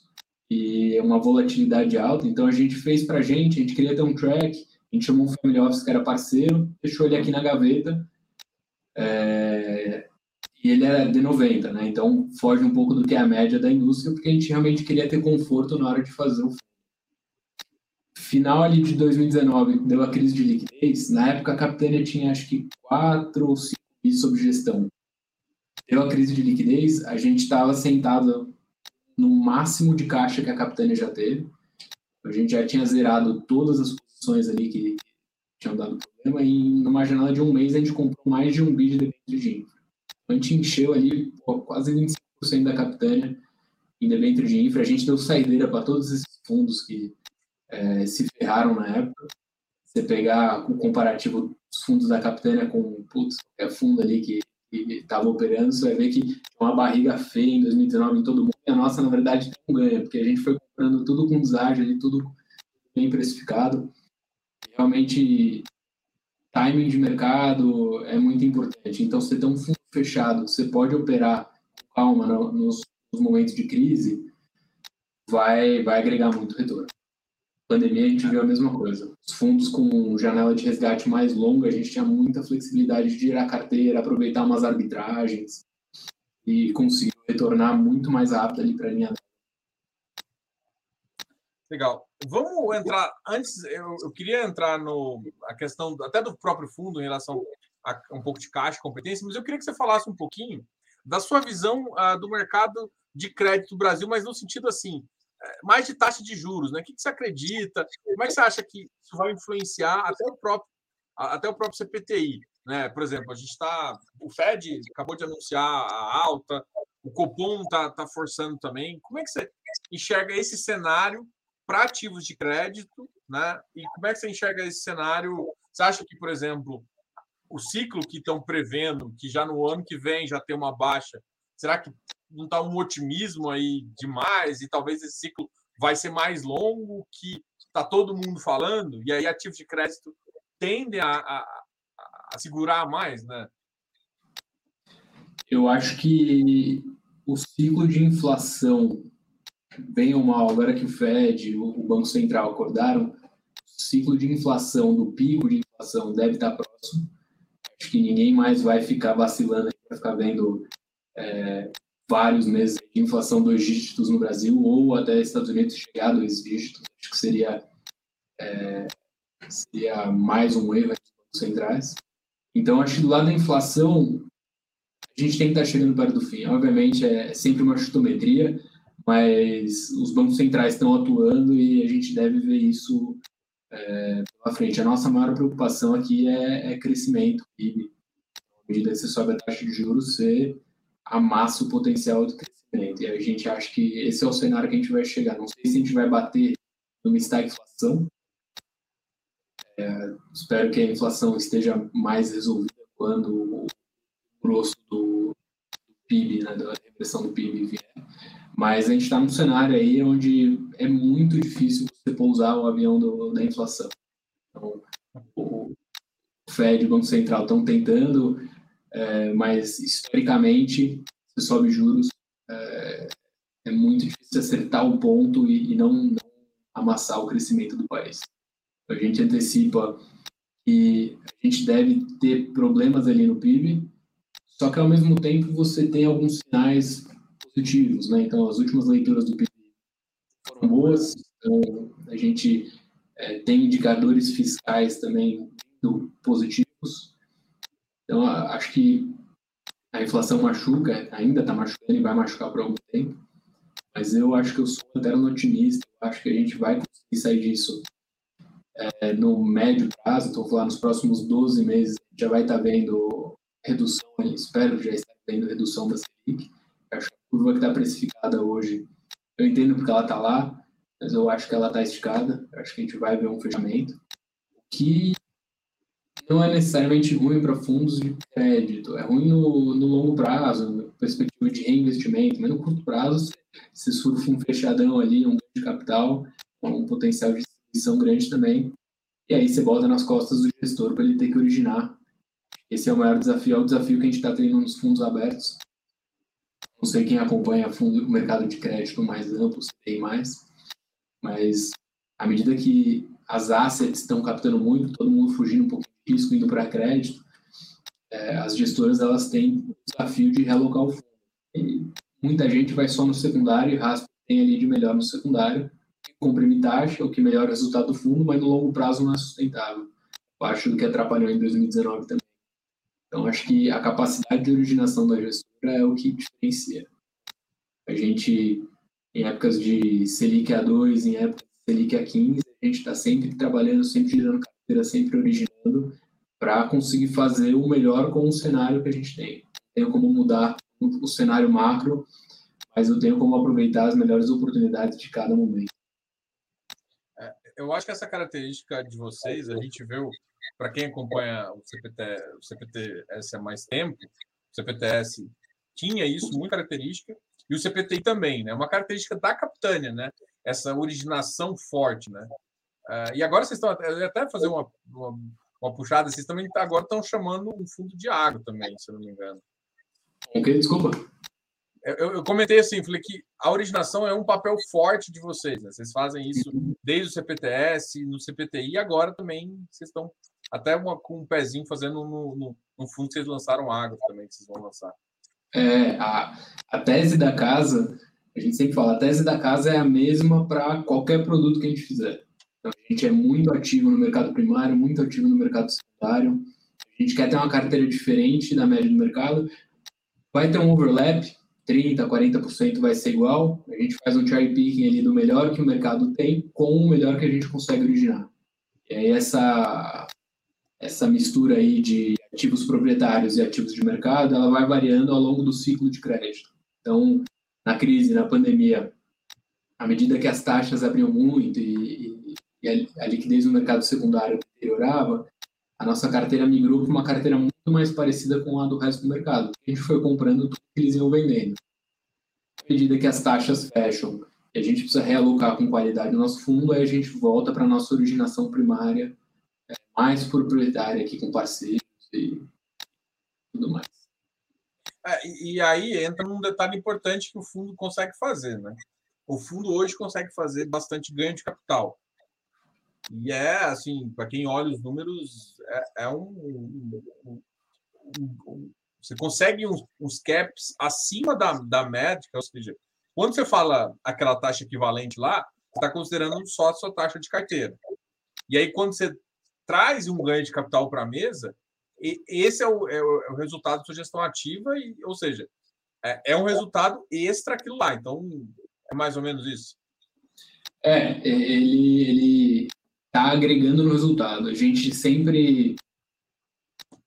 S2: e uma volatilidade alta. Então a gente fez para a gente, a gente queria ter um track, a gente chamou um family office que era parceiro, deixou ele aqui na gaveta. É, e ele era de 90, né? Então foge um pouco do que é a média da indústria, porque a gente realmente queria ter conforto na hora de fazer o final ali de 2019 deu a crise de liquidez. Na época a Capitânia tinha acho que quatro ou cinco sob gestão. Deu a crise de liquidez, a gente estava sentado no máximo de caixa que a Capitânia já teve. A gente já tinha zerado todas as posições ali que tinham dado problema e numa janela de um mês a gente comprou mais de um bi de debênture de infra. Então, a gente encheu ali pô, quase 25% da Capitânia em debênture de infra. A gente deu saideira para todos esses fundos que é, se ferraram na época. Você pegar o comparativo dos fundos da Capitânia com putz, qualquer fundo ali que estava operando, você vai ver que uma barriga feia em 2019 em todo mundo. E a nossa, na verdade, não ganha, porque a gente foi comprando tudo com deságio ali, tudo bem precificado. Realmente, timing de mercado é muito importante. Então, você tem um fundo fechado, você pode operar com calma nos momentos de crise, vai, vai agregar muito retorno. Pandemia a gente viu a mesma coisa. Os fundos com janela de resgate mais longa, a gente tinha muita flexibilidade de girar carteira, aproveitar umas arbitragens e conseguir retornar muito mais rápido ali para a linha.
S1: Legal. Vamos entrar antes. Eu, eu, queria entrar no a questão até do próprio fundo em relação a um pouco de caixa, competência, mas eu queria que você falasse um pouquinho da sua visão uh, do mercado de crédito do Brasil, mas no sentido assim, mais de taxa de juros, né? O que você acredita? Como é que você acha que isso vai influenciar até o próprio, até o próprio CPTI? Né? Por exemplo, a gente está. O Fed acabou de anunciar a alta, o Copom está tá forçando também. Como é que você enxerga esse cenário para ativos de crédito? Né? E como é que você enxerga esse cenário? Você acha que, por exemplo, o ciclo que estão prevendo, que já no ano que vem já tem uma baixa, será que não está um otimismo aí demais e talvez esse ciclo vai ser mais longo que está todo mundo falando e aí ativos de crédito tendem a, a, a segurar mais, né?
S2: Eu acho que o ciclo de inflação, bem ou mal, agora que o Fed, o Banco Central acordaram, o ciclo de inflação, do pico de inflação deve estar próximo. Acho que ninguém mais vai ficar vacilando para ficar vendo é, vários meses de inflação dois dígitos no Brasil ou até Estados Unidos chegar a dois dígitos. Acho que seria, é, seria mais um erro dos bancos centrais. Então, acho que do lado da inflação, a gente tem que estar chegando perto do fim. Obviamente, é sempre uma chutometria, mas os bancos centrais estão atuando e a gente deve ver isso é, pela frente. A nossa maior preocupação aqui é, é crescimento, PIB. À medida que você sobe a taxa de juros, você amassa o potencial de crescimento. E a gente acha que esse é o cenário que a gente vai chegar. Não sei se a gente vai bater numa estagflação. É, espero que a inflação esteja mais resolvida quando o grosso do, PIB, né, da repressão do PIB vier. Mas a gente está num cenário aí onde é muito difícil você pousar o avião do, da inflação. Então, o Fed e o Banco Central estão tentando é, mas historicamente, se sobe juros, é, é, muito difícil acertar o ponto e, e não, não, amassar o crescimento do país. A gente antecipa que a gente deve ter problemas ali no PIB, só que ao mesmo tempo você tem alguns sinais positivos, né? Então, as últimas leituras do PIB foram boas, então a gente é, tem indicadores fiscais também positivos, então, acho que a inflação machuca, ainda está machucando e vai machucar por algum tempo, mas eu acho que eu sou eterno otimista, eu acho que a gente vai conseguir sair disso é, no médio prazo, estou falando nos próximos 12 meses, já vai estar tá vendo redução, espero já estar vendo redução da Selic, acho que a curva que está precificada hoje, eu entendo porque ela está lá, mas eu acho que ela está esticada, acho que a gente vai ver um fechamento, o que não é necessariamente ruim para fundos de crédito, é ruim no, no longo prazo, na perspectiva de reinvestimento, mas no curto prazo você surfa um fechadão ali, um de capital, um potencial de distribuição grande também, e aí você bota nas costas do gestor para ele ter que originar. Esse é o maior desafio, é o desafio que a gente está tendo nos fundos abertos. Não sei quem acompanha fundo, o mercado de crédito mais amplo, se tem mais, mas à medida que as assets estão captando muito, todo mundo fugindo um pouco risco indo para crédito, é, as gestoras elas têm o desafio de realocar o fundo. E muita gente vai só no secundário e raspa tem ali de melhor no secundário, comprime taxa, o que melhora o resultado do fundo, mas no longo prazo não é sustentável. Parte do que atrapalhou em 2019 também. Então, acho que a capacidade de originação da gestora é o que diferencia. A gente, em épocas de Selic A2, em épocas de Selic A15, a gente está sempre trabalhando, sempre girando carteira, sempre originando, para conseguir fazer o melhor com o cenário que a gente tem. Tenho como mudar o cenário macro, mas eu tenho como aproveitar as melhores oportunidades de cada momento.
S1: É, eu acho que essa característica de vocês, a gente viu, para quem acompanha o, CPT, o CPTS há mais tempo, o CPTS tinha isso, muito característica, e o CPTI também, né? Uma característica da Capitânia, né? Essa originação forte, né? Uh, e agora vocês estão até fazer uma, uma uma puxada. Vocês também agora estão chamando um fundo de água também, se eu não me engano.
S2: Ok, desculpa.
S1: eu, eu, comentei assim, falei que a originação é um papel forte de vocês, né? Vocês fazem isso desde o CPTS, no CPTI, e agora também vocês estão até uma, com um pezinho fazendo no, no, no fundo que vocês lançaram água também, que vocês vão lançar.
S2: É, a, a tese da casa, a gente sempre fala, a tese da casa é a mesma para qualquer produto que a gente fizer. Então, a gente é muito ativo no mercado primário, muito ativo no mercado secundário. A gente quer ter uma carteira diferente da média do mercado. Vai ter um overlap, 30%, 40% vai ser igual. A gente faz um cherry picking ali do melhor que o mercado tem com o melhor que a gente consegue originar. E aí essa, essa mistura aí de ativos proprietários e ativos de mercado, ela vai variando ao longo do ciclo de crédito. Então, na crise, na pandemia, à medida que as taxas abriam muito e, e, a, liquidez no mercado secundário deteriorava, a nossa carteira migrou para uma carteira muito mais parecida com a do resto do mercado. A gente foi comprando tudo que eles iam vendendo. À medida que as taxas fecham e a gente precisa realocar com qualidade o nosso fundo, aí a gente volta para a nossa originação primária, é, mais proprietária aqui com parceiros e tudo mais.
S1: É, e aí entra um detalhe importante que o fundo consegue fazer, né? O fundo hoje consegue fazer bastante ganho de capital. E é assim, para quem olha os números, é, é um, um, um, um, Você consegue uns, uns, caps acima da, da média, ou seja, quando você fala aquela taxa equivalente lá, você está considerando só a sua taxa de carteira. E aí, quando você traz um ganho de capital para a mesa, esse é o, é o, é o resultado da sua gestão ativa, e, ou seja, é, é um resultado extra aquilo lá. Então, é mais ou menos isso.
S2: É, ele, ele tá agregando no resultado. A gente sempre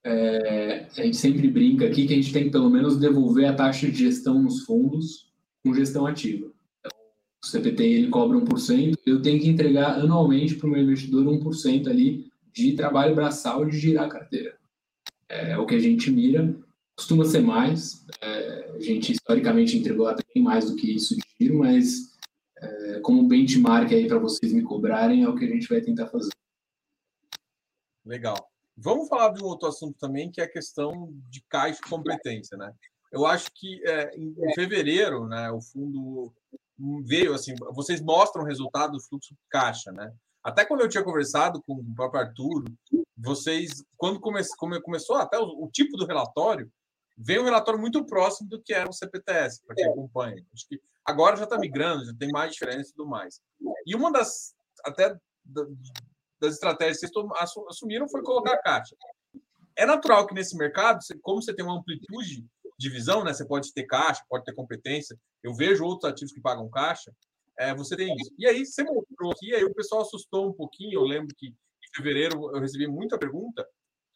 S2: é, a gente sempre brinca aqui que a gente tem que pelo menos devolver a taxa de gestão nos fundos com gestão ativa. Então, o CPT ele cobra 1%, eu tenho que entregar anualmente para o meu investidor 1% ali de trabalho braçal de girar a carteira é o que a gente mira. Costuma ser mais, é, a gente historicamente entregou até mais do que isso de giro, mas é, como benchmark aí para vocês me cobrarem, é o que a gente vai tentar fazer.
S1: Legal. Vamos falar de um outro assunto também, que é a questão de caixa e competência, né? Eu acho que é, em, fevereiro, né, o fundo veio assim, vocês mostram o resultado do fluxo caixa, né? Até quando eu tinha conversado com o próprio Arthur, vocês, quando come, come, começou até o, o, tipo do relatório, veio um relatório muito próximo do que era o CPTS, para quem acompanha. Acho que agora já está migrando, já tem mais diferença e tudo mais. E uma das, até das estratégias que vocês assumiram foi colocar a caixa. É natural que nesse mercado, como você tem uma amplitude de visão, né? Você pode ter caixa, pode ter competência. Eu vejo outros ativos que pagam caixa. É, você tem isso. E aí você mostrou aqui, aí o pessoal assustou um pouquinho. Eu lembro que fevereiro eu recebi muita pergunta,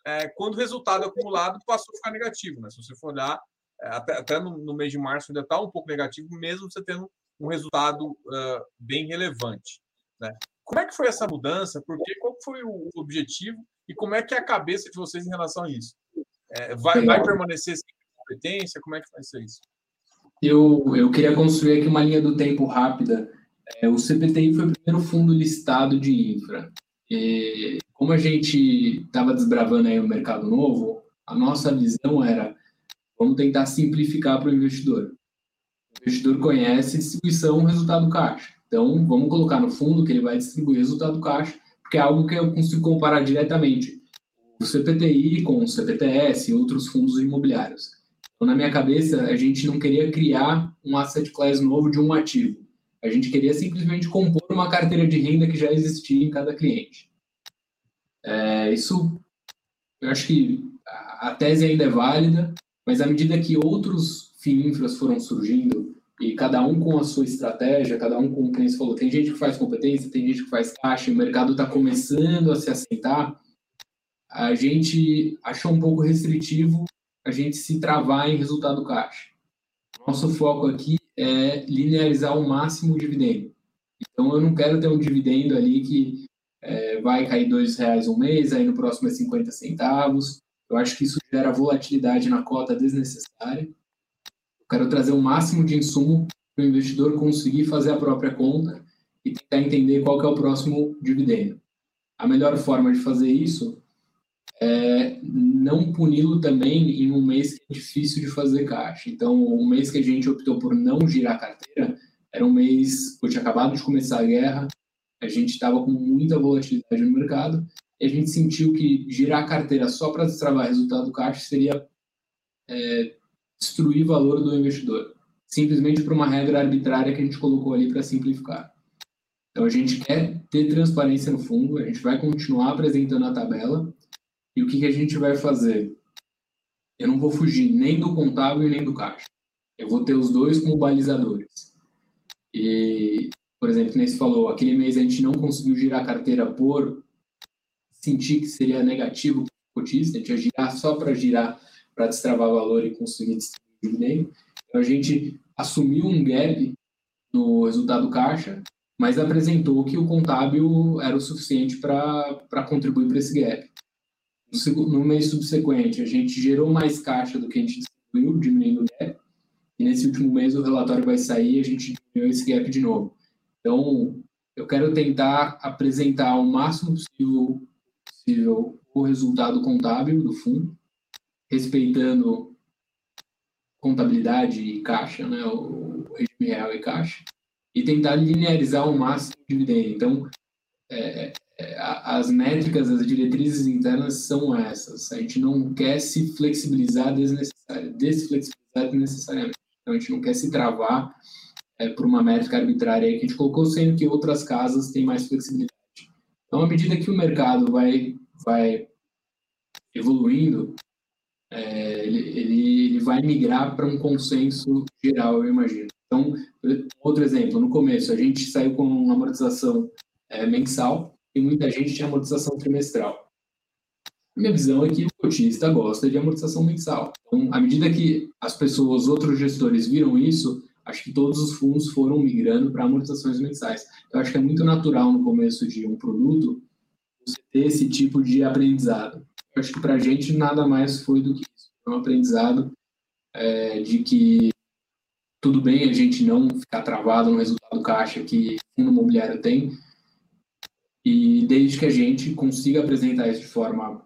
S1: é, quando o resultado acumulado passou a ficar negativo. Né? Se você for olhar, é, até, até no, no, mês de março ainda está um pouco negativo, mesmo você tendo um resultado uh, bem relevante. Né? Como é que foi essa mudança? Porque qual foi o objetivo e como é que é a cabeça de vocês em relação a isso? É, vai, vai permanecer sem competência? Como é que vai ser isso?
S2: Eu, eu queria construir aqui uma linha do tempo rápida. É, o CPTI foi o primeiro fundo listado de infra. E como a gente estava desbravando aí o mercado novo, a nossa visão era vamos tentar simplificar para o investidor. O investidor conhece distribuição resultado caixa. Então, vamos colocar no fundo que ele vai distribuir resultado caixa, porque é algo que eu consigo comparar diretamente o CPTI com o CPTS e outros fundos imobiliários. Então, na minha cabeça, a gente não queria criar um asset class novo de um ativo. A gente queria simplesmente compor uma carteira de renda que já existia em cada cliente. É, isso, eu acho que a tese ainda é válida, mas à medida que outros FIINFRAs foram surgindo, e cada um com a sua estratégia, cada um com o que você falou, tem gente que faz competência, tem gente que faz caixa, o mercado está começando a se assentar, a gente achou um pouco restritivo a gente se travar em resultado caixa. Nosso foco aqui é linearizar ao máximo o dividendo. Então, eu não quero ter um dividendo ali que é, vai cair dois reais um mês, aí no próximo é 50 centavos. Eu acho que isso gera volatilidade na cota desnecessária. Eu quero trazer o máximo de insumo para o investidor conseguir fazer a própria conta e tentar entender qual é o próximo dividendo. A melhor forma de fazer isso é não puni-lo também em um mês que é difícil de fazer caixa. Então, o mês que a gente optou por não girar a carteira era um mês que tinha acabado de começar a guerra, a gente estava com muita volatilidade no mercado e a gente sentiu que girar a carteira só para destravar resultado do caixa seria é, destruir valor do investidor, simplesmente por uma regra arbitrária que a gente colocou ali para simplificar. Então a gente quer ter transparência no fundo, a gente vai continuar apresentando a tabela e o que, que a gente vai fazer? Eu não vou fugir nem do contábil nem do caixa. Eu vou ter os dois como balizadores. E, por exemplo, nem se falou, aquele mês a gente não conseguiu girar a carteira por sentir que seria negativo para o cotista, a gente ia girar só para girar, para destravar valor e conseguir distribuir dividendo. Então a gente assumiu um gap no resultado caixa, mas apresentou que o contábil era o suficiente para contribuir para esse gap. No, no mês subsequente, a gente gerou mais caixa do que a gente distribuiu, diminuindo o gap, e nesse último mês o relatório vai sair e a gente diminuiu esse gap de novo. Então, eu quero tentar apresentar o máximo possível, possível o resultado contábil do fundo, respeitando contabilidade e caixa, né, o regime real e caixa, e tentar linearizar o máximo o dividendo. Então, é, é, as métricas, as diretrizes internas são essas. A gente não quer se flexibilizar desnecessariamente, desflexibilizar desnecessariamente. Então, a gente não quer se travar é, por uma métrica arbitrária que a gente colocou, sendo que outras casas têm mais flexibilidade. Então, à medida que o mercado vai, vai evoluindo, é, ele, ele, ele, vai migrar para um consenso geral, eu imagino. Então, outro exemplo, no começo a gente saiu com uma amortização é, mensal e muita gente tinha amortização trimestral. Minha visão é que o cotista gosta de amortização mensal. Então, à medida que as pessoas, outros gestores viram isso, acho que todos os fundos foram migrando para amortizações mensais. Eu acho que é muito natural no começo de um produto você ter esse tipo de aprendizado. Eu acho que para a gente nada mais foi do que isso. Um aprendizado é, de que tudo bem a gente não ficar travado no resultado caixa que o fundo imobiliário tem, e desde que a gente consiga apresentar isso de forma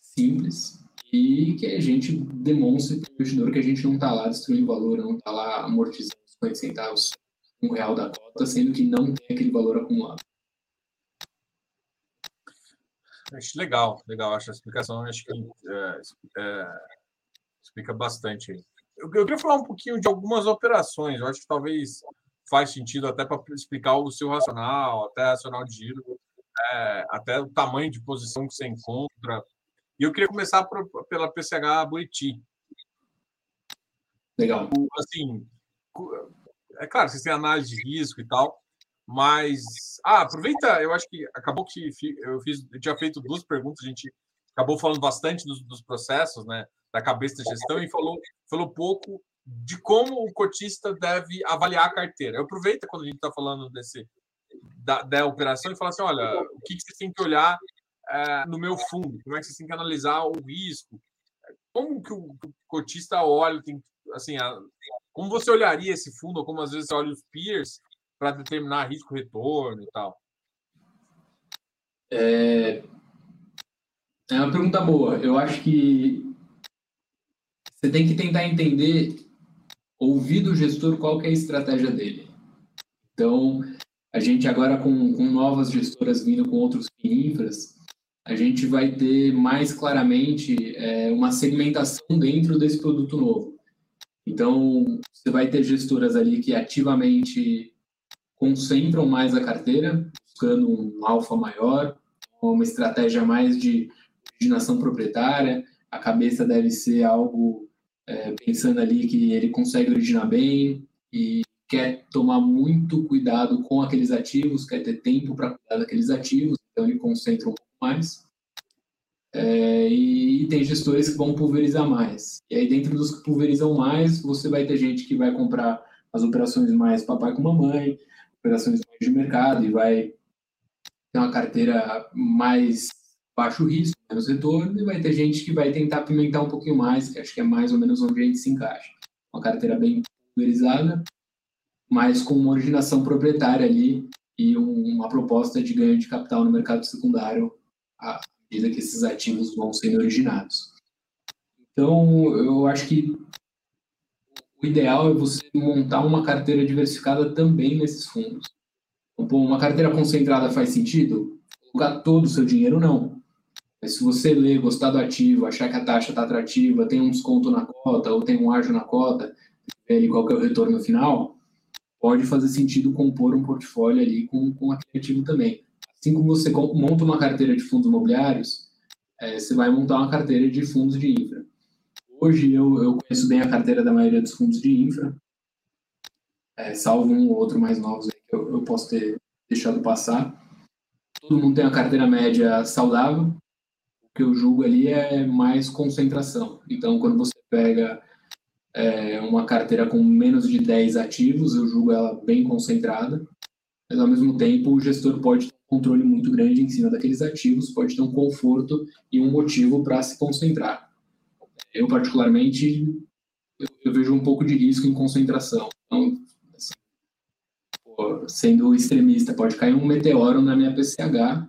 S2: simples, e que a gente demonstre para o investidor que a gente não está lá destruindo valor, não está lá amortizando 50 centavos, um real da cota, sendo que não tem aquele valor acumulado.
S1: Acho legal, legal. Acho a explicação acho que é, é, explica bastante. Eu, eu queria falar um pouquinho de algumas operações. Eu acho que talvez faz sentido até para explicar o seu racional, até racional de giro, é, até o tamanho de posição que você encontra, e eu queria começar por, pela PCH Buriti.
S2: Legal.
S1: Assim, é claro, vocês têm análise de risco e tal, mas ah, aproveita, eu acho que acabou que eu fiz, eu tinha feito duas perguntas, a gente acabou falando bastante dos, dos processos, né, da cabeça da gestão e falou, falou pouco de como o cotista deve avaliar a carteira. Eu aproveito quando a gente está falando desse da, da operação e fala assim, olha, o que, que você tem que olhar é, no meu fundo? Como é que você tem que analisar o risco? Como que o, cotista olha, tem, assim, a, como você olharia esse fundo, ou como às vezes você olha os peers para determinar risco-retorno e tal?
S2: É, é uma pergunta boa. Eu acho que você tem que tentar entender, ouvir do gestor qual é a estratégia dele. Então, a gente agora com, com novas gestoras vindo com outros infras, a gente vai ter mais claramente é, uma segmentação dentro desse produto novo. Então, você vai ter gestoras ali que ativamente concentram mais a carteira, buscando um alfa maior, uma estratégia mais de originação proprietária. A cabeça deve ser algo é, pensando ali que ele consegue originar bem e quer tomar muito cuidado com aqueles ativos, quer ter tempo para cuidar daqueles ativos, então ele concentra um pouco mais. É, e, e, tem gestores que vão pulverizar mais. E aí, dentro dos que pulverizam mais, você vai ter gente que vai comprar as operações mais papai com mamãe, operações de mercado, e vai ter uma carteira mais baixo risco, menos retorno, e vai ter gente que vai tentar pimentar um pouquinho mais, que acho que é mais ou menos onde a gente se encaixa. Uma carteira bem pulverizada, mas com uma originação proprietária ali e um, uma proposta de ganho de capital no mercado secundário à medida que esses ativos vão sendo originados. Então, eu acho que o ideal é você montar uma carteira diversificada também nesses fundos. Então, uma carteira concentrada faz sentido? Colocar todo o seu dinheiro, não. Mas se você ler, gostar do ativo, achar que a taxa está atrativa, tem um desconto na cota ou tem um ágio na cota, ver qual que é o retorno final, pode fazer sentido compor um portfólio ali com, com aquele ativo também. Assim como você monta uma carteira de fundos imobiliários, é, você vai montar uma carteira de fundos de infra. Hoje eu, eu conheço bem a carteira da maioria dos fundos de infra, é, salvo um ou outro mais novos que eu, eu posso ter deixado passar. Todo mundo tem uma carteira média saudável, o que eu julgo ali é mais concentração. Então, quando você pega é, uma carteira com menos de 10 ativos, eu julgo ela bem concentrada, mas ao mesmo tempo o gestor pode controle muito grande em cima daqueles ativos, pode ter um conforto e um motivo para se concentrar eu particularmente eu, eu, vejo um pouco de risco em concentração. Então, assim, sendo extremista, pode cair um meteoro na minha PCH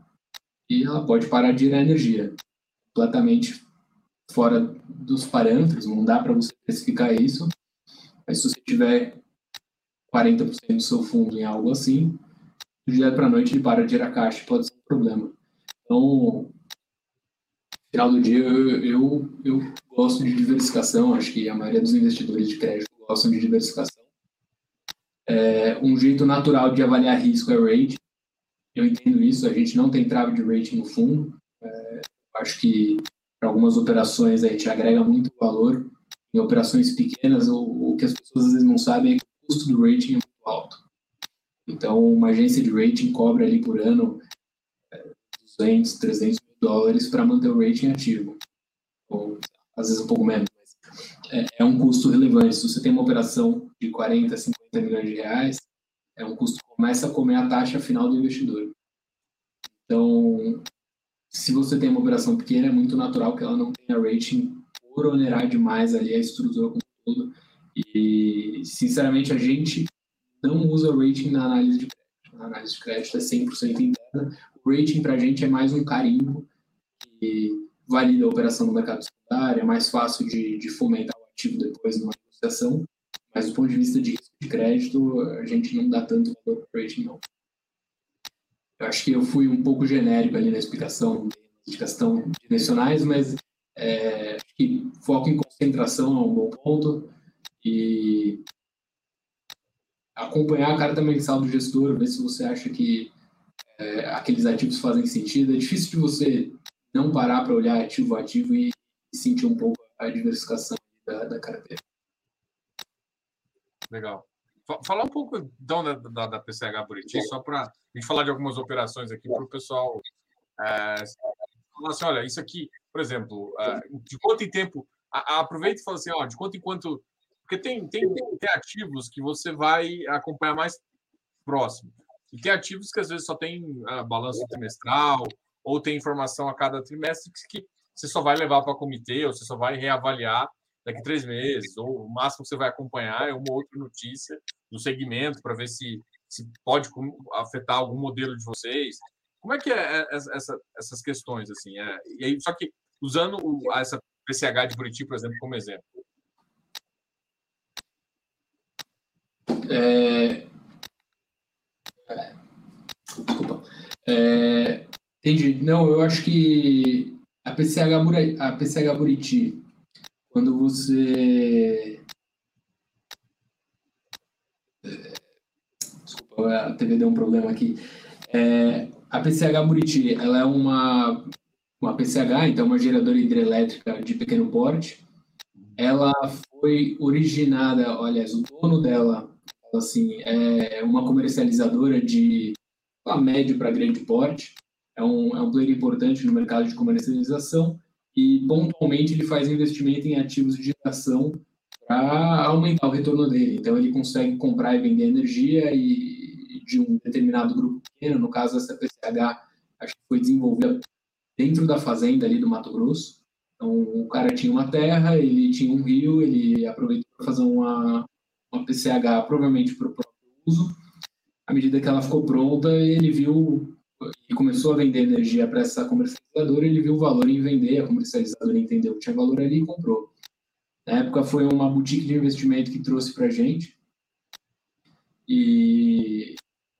S2: e ela pode parar de ir a energia. Completamente fora dos parâmetros, não dá para você especificar isso. Mas se você tiver 40% do seu fundo em algo assim, do dia para noite ele para de a caixa, pode ser um problema. Então, final do dia, eu, eu, eu, gosto de diversificação, acho que a maioria dos investidores de crédito gostam de diversificação. É, um jeito natural de avaliar risco é rating. Eu entendo isso, a gente não tem trave de rating no fundo. É, acho que para algumas operações a gente agrega muito valor. Em operações pequenas, o, o que as pessoas às vezes não sabem é que o custo do rating é muito alto. Então, uma agência de rating cobra ali por ano 200, é, 300 dólares para manter o rating ativo. Ou às vezes um pouco menos, mas é, é, um custo relevante. Se você tem uma operação de 40, 50 milhões de reais, é um custo que começa a comer a taxa final do investidor. Então, se você tem uma operação pequena, é muito natural que ela não tenha rating por onerar demais ali a estrutura como todo. E, sinceramente, a gente não usa rating na análise de crédito. A análise de crédito é 100% interna. O rating para a gente é mais um carimbo que valida a operação no mercado secundário, é mais fácil de, de fomentar o ativo depois numa negociação, mas do ponto de vista de risco de crédito, a gente não dá tanto valor para rating, não. Eu acho que eu fui um pouco genérico ali na explicação de questão direcionais, mas é, acho que foco em concentração é um bom ponto e acompanhar a carta mensal do gestor, ver se você acha que é, aqueles ativos fazem sentido. É difícil de você não parar para olhar ativo a ativo e sentir um pouco a diversificação da, da carteira.
S1: Legal. Falar um pouco então da, da, da PCH Buriti, só para a gente falar de algumas operações aqui para o pessoal é, falar assim, olha, isso aqui, por exemplo, é, de quanto em tempo, a, a, aproveita e fala assim, ó, de quanto em quanto, porque tem, tem, tem ativos que você vai acompanhar mais próximo, e tem ativos que às vezes só tem uh, balanço trimestral, ou tem informação a cada trimestre que você só vai levar para o comitê, ou você só vai reavaliar daqui a três meses, ou o máximo que você vai acompanhar é uma outra notícia do segmento para ver se, se pode afetar algum modelo de vocês. Como é que é, é essa, essas questões assim? É, e aí, só que usando o, essa PCH de Buriti, por exemplo, como exemplo.
S2: É... Desculpa. É... Entendi. Não, eu acho que a PCH, a PCH Buriti, quando você. Desculpa, a TV deu um problema aqui. É, a PCH Buriti, ela é uma, uma PCH, então uma geradora hidrelétrica de pequeno porte. Ela foi originada, olha, o dono dela, assim, é uma comercializadora de médio para grande porte é um, é um player importante no mercado de comercialização e pontualmente ele faz investimento em ativos de geração para aumentar o retorno dele. Então ele consegue comprar e vender energia e de um determinado grupo pequeno, no caso essa PCH, acho que foi desenvolvida dentro da fazenda ali do Mato Grosso. Então o cara tinha uma terra, ele tinha um rio, ele aproveitou para fazer uma, uma PCH provavelmente para o próprio uso. À medida que ela ficou pronta, ele viu e começou a vender energia para essa comercializadora, ele viu o valor em vender, a comercializadora entendeu que tinha valor ali e comprou. Na época foi uma boutique de investimento que trouxe para a gente e,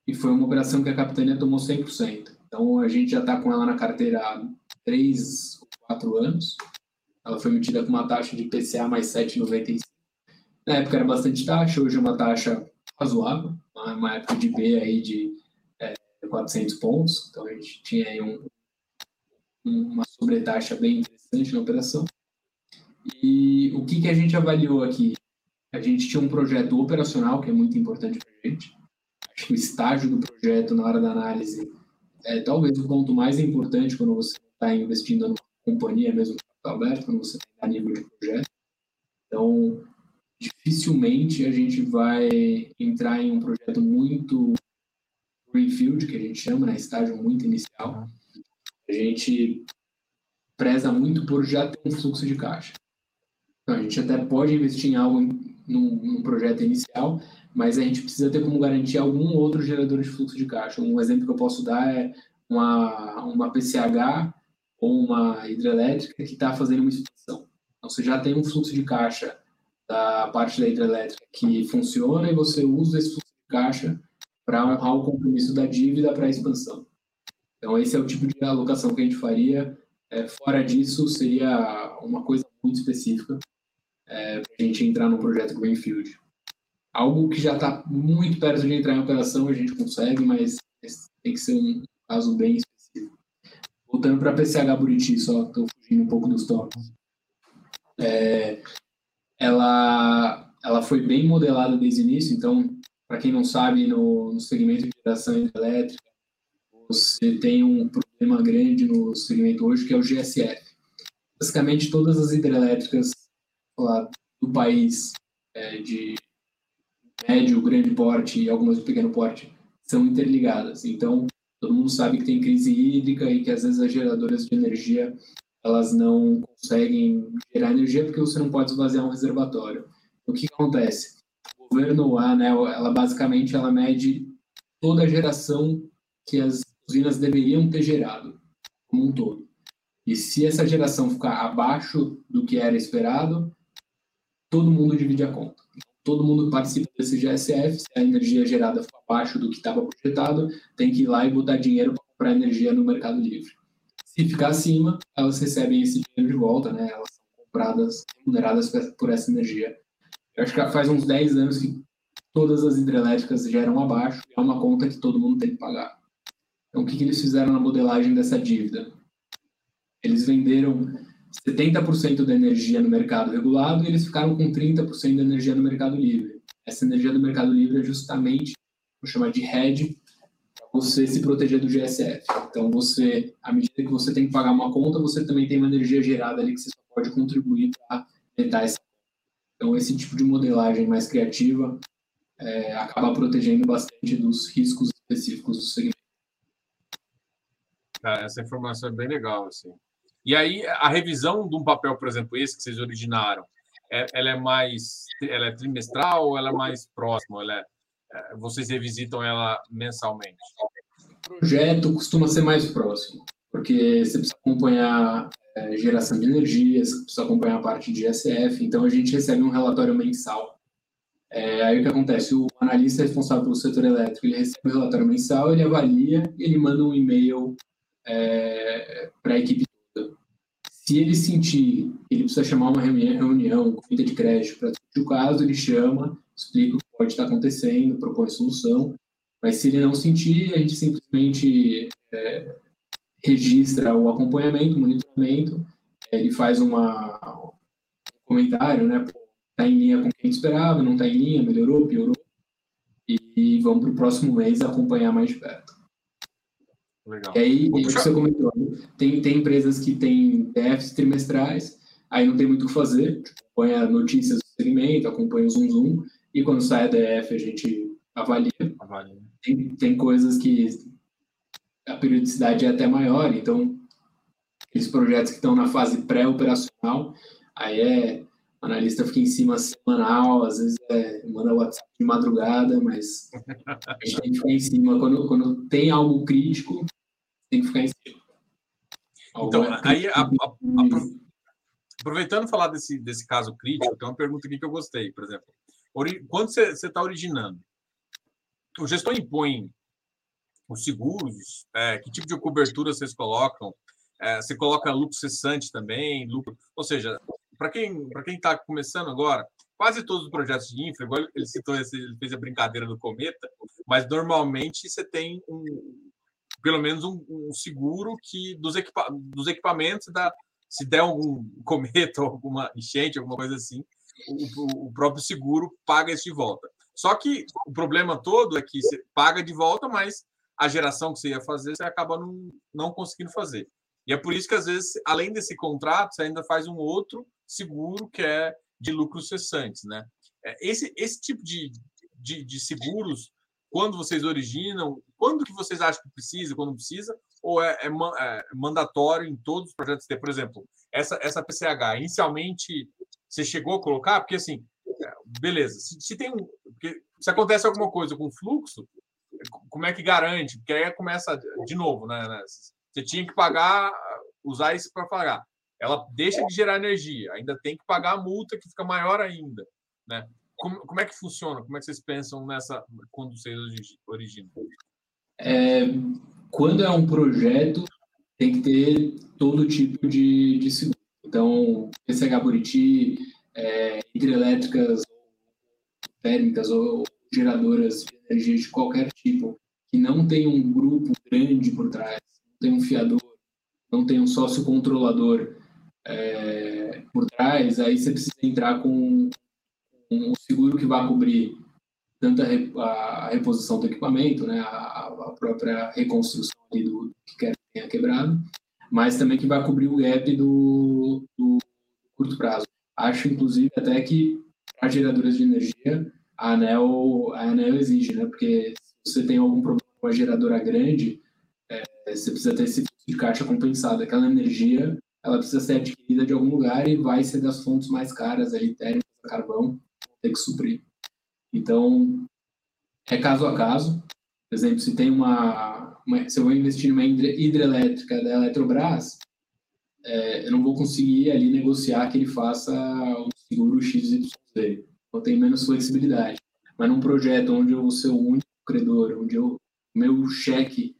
S2: e foi uma operação que a Capitânia tomou 100%. Então a gente já está com ela na carteira há 3 ou 4 anos. Ela foi emitida com uma taxa de PCA mais 7,95. Na época era bastante taxa, hoje é uma taxa razoável, uma época de B aí de 400 pontos, então a gente tinha aí um, uma sobretaxa bem interessante na operação. E o que, que a gente avaliou aqui? A gente tinha um projeto operacional, que é muito importante para a gente. Acho que o estágio do projeto na hora da análise é talvez o ponto mais importante quando você está investindo numa companhia, mesmo capital aberto, quando você está nível de projeto. Então, dificilmente a gente vai entrar em um projeto muito greenfield, que a gente chama, né, estágio muito inicial, a gente preza muito por já ter um fluxo de caixa. Então, a gente até pode investir em algo, num, num projeto inicial, mas a gente precisa ter como garantir algum outro gerador de fluxo de caixa. Um exemplo que eu posso dar é uma, uma PCH ou uma hidrelétrica que está fazendo uma expansão. Então, você já tem um fluxo de caixa da parte da hidrelétrica que funciona e você usa esse fluxo de caixa para honrar o compromisso da dívida para a expansão. Então, esse é o tipo de alocação que a gente faria. É, fora disso, seria uma coisa muito específica é, para a gente entrar no projeto Greenfield. Algo que já está muito perto de entrar em operação, a gente consegue, mas tem que ser um caso bem específico. Voltando para PCH Buriti, só estou fugindo um pouco dos tópicos. É, ela, ela foi bem modelada desde o início, então para quem não sabe, no, no segmento de geração elétrica, você tem um problema grande no segmento hoje, que é o GSF. Basicamente, todas as hidrelétricas lá, do país, é, de médio, grande porte e algumas de pequeno porte, são interligadas. Então, todo mundo sabe que tem crise hídrica e que às vezes as geradoras de energia elas não conseguem gerar energia porque você não pode esvaziar um reservatório. O que acontece? governo lá, né, ela basicamente ela mede toda a geração que as usinas deveriam ter gerado, como um todo. E se essa geração ficar abaixo do que era esperado, todo mundo divide a conta. Todo mundo participa desse GSF, se a energia gerada for abaixo do que estava projetado, tem que ir lá e botar dinheiro para comprar energia no mercado livre. Se ficar acima, elas recebem esse dinheiro de volta, né? elas são compradas, remuneradas por essa energia eu acho que faz uns 10 anos que todas as hidrelétricas geram abaixo é uma conta que todo mundo tem que pagar. Então, o que, que eles fizeram na modelagem dessa dívida? Eles venderam 70% da energia no mercado regulado e eles ficaram com 30% da energia no mercado livre. Essa energia do mercado livre é justamente, vou chamar de hedge, você se proteger do GSF. Então, você, à medida que você tem que pagar uma conta, você também tem uma energia gerada ali que você pode contribuir para aumentar essa então, esse tipo de modelagem mais criativa é, acaba protegendo bastante dos riscos específicos do segmento.
S1: essa informação é bem legal, assim. E aí, a revisão de um papel, por exemplo, esse que vocês originaram, é, ela é mais, ela é trimestral ou ela é mais próxima? Ela é, vocês revisitam ela mensalmente?
S2: O projeto costuma ser mais próximo, porque você precisa acompanhar é, geração de energias, precisa acompanhar a parte de SF, então a gente recebe um relatório mensal. É, aí o que acontece? O analista responsável pelo setor elétrico, ele recebe o relatório mensal, ele avalia ele manda um e-mail é, para a equipe toda. Se ele sentir que ele precisa chamar uma reunião, comida de crédito para discutir o caso, ele chama, explica o pode estar acontecendo, propõe solução, mas se ele não sentir, a gente simplesmente é, registra o acompanhamento, o monitoramento, é, ele faz uma, um comentário, né? Está em linha com quem esperava, não está em linha, melhorou, piorou. E, e vamos para o próximo mês acompanhar mais de perto. Legal. E aí, como você comentou, tem, tem empresas que têm déficits trimestrais, aí não tem muito o que fazer, acompanha notícias do segmento, acompanha o Zoom Zoom, e quando sai a DF a gente avalia. avalia. Tem, tem coisas que a periodicidade é até maior, então aqueles projetos que estão na fase pré-operacional, aí é o analista fica em cima semanal, às vezes é, manda WhatsApp de madrugada, mas a gente tem que ficar em cima quando, quando tem algo crítico, tem que ficar em cima.
S1: Então, aí, a, a, aproveitando falar desse, desse caso crítico, tem uma pergunta aqui que eu gostei, por exemplo. Quando você está originando, o gestor impõe os seguros, é, que tipo de cobertura vocês colocam? É, você coloca lucro cessante também, lucro, ou seja, para quem para quem está começando agora, quase todos os projetos de infra, igual ele citou, ele fez a brincadeira do cometa, mas normalmente você tem um, pelo menos um, um seguro que dos, equipa dos equipamentos da se der algum cometa alguma enchente, alguma coisa assim, o, o, próprio seguro paga isso de volta. Só que o problema todo é que você paga de volta, mas a geração que você ia fazer, você acaba não, não conseguindo fazer. E é por isso que, às vezes, além desse contrato, você ainda faz um outro seguro que é de lucros cessantes. Né? É, esse, esse tipo de, de, de seguros, quando vocês originam, quando que vocês acham que precisa, quando precisa, ou é, é, é mandatório em todos os projetos? Por exemplo, essa, essa PCH, inicialmente, você chegou a colocar? Porque, assim, é, beleza, se, se tem um... Se acontece alguma coisa com o fluxo, como é que garante? Porque aí começa de novo, né? né? Você tinha que pagar, usar isso para pagar. Ela deixa de gerar energia, ainda tem que pagar a multa que fica maior ainda, né? Como, como é que funciona? Como é que vocês pensam nessa quando vocês originam?
S2: É, quando é um projeto, tem que ter todo tipo de, de. Então, PCH Buriti, é, hidrelétricas, térmicas ou geradoras de energia de qualquer tipo, que não tem um grupo grande por trás, não tem um fiador, não tem um sócio controlador é, por trás, aí você precisa entrar com um seguro que vai cobrir tanto a, reposição do equipamento, né, a, própria reconstrução do que quer tenha quebrado, mas também que vai cobrir o gap do, do curto prazo. Acho, inclusive, até que para geradoras de energia, a ANEL, a ANEL exige, né? Porque se você tem algum problema com a geradora grande, é, você precisa ter esse fluxo de caixa compensado. Aquela energia, ela precisa ser adquirida de algum lugar e vai ser das fontes mais caras, aí, térmicas, carvão, ter que suprir. Então, é caso a caso. Por exemplo, se tem uma, uma se eu vou investir numa hidrelétrica da Eletrobras, é, eu não vou conseguir ali negociar que ele faça o seguro XYZ eu tenho menos flexibilidade. Mas num projeto onde eu vou ser o único credor, onde o meu cheque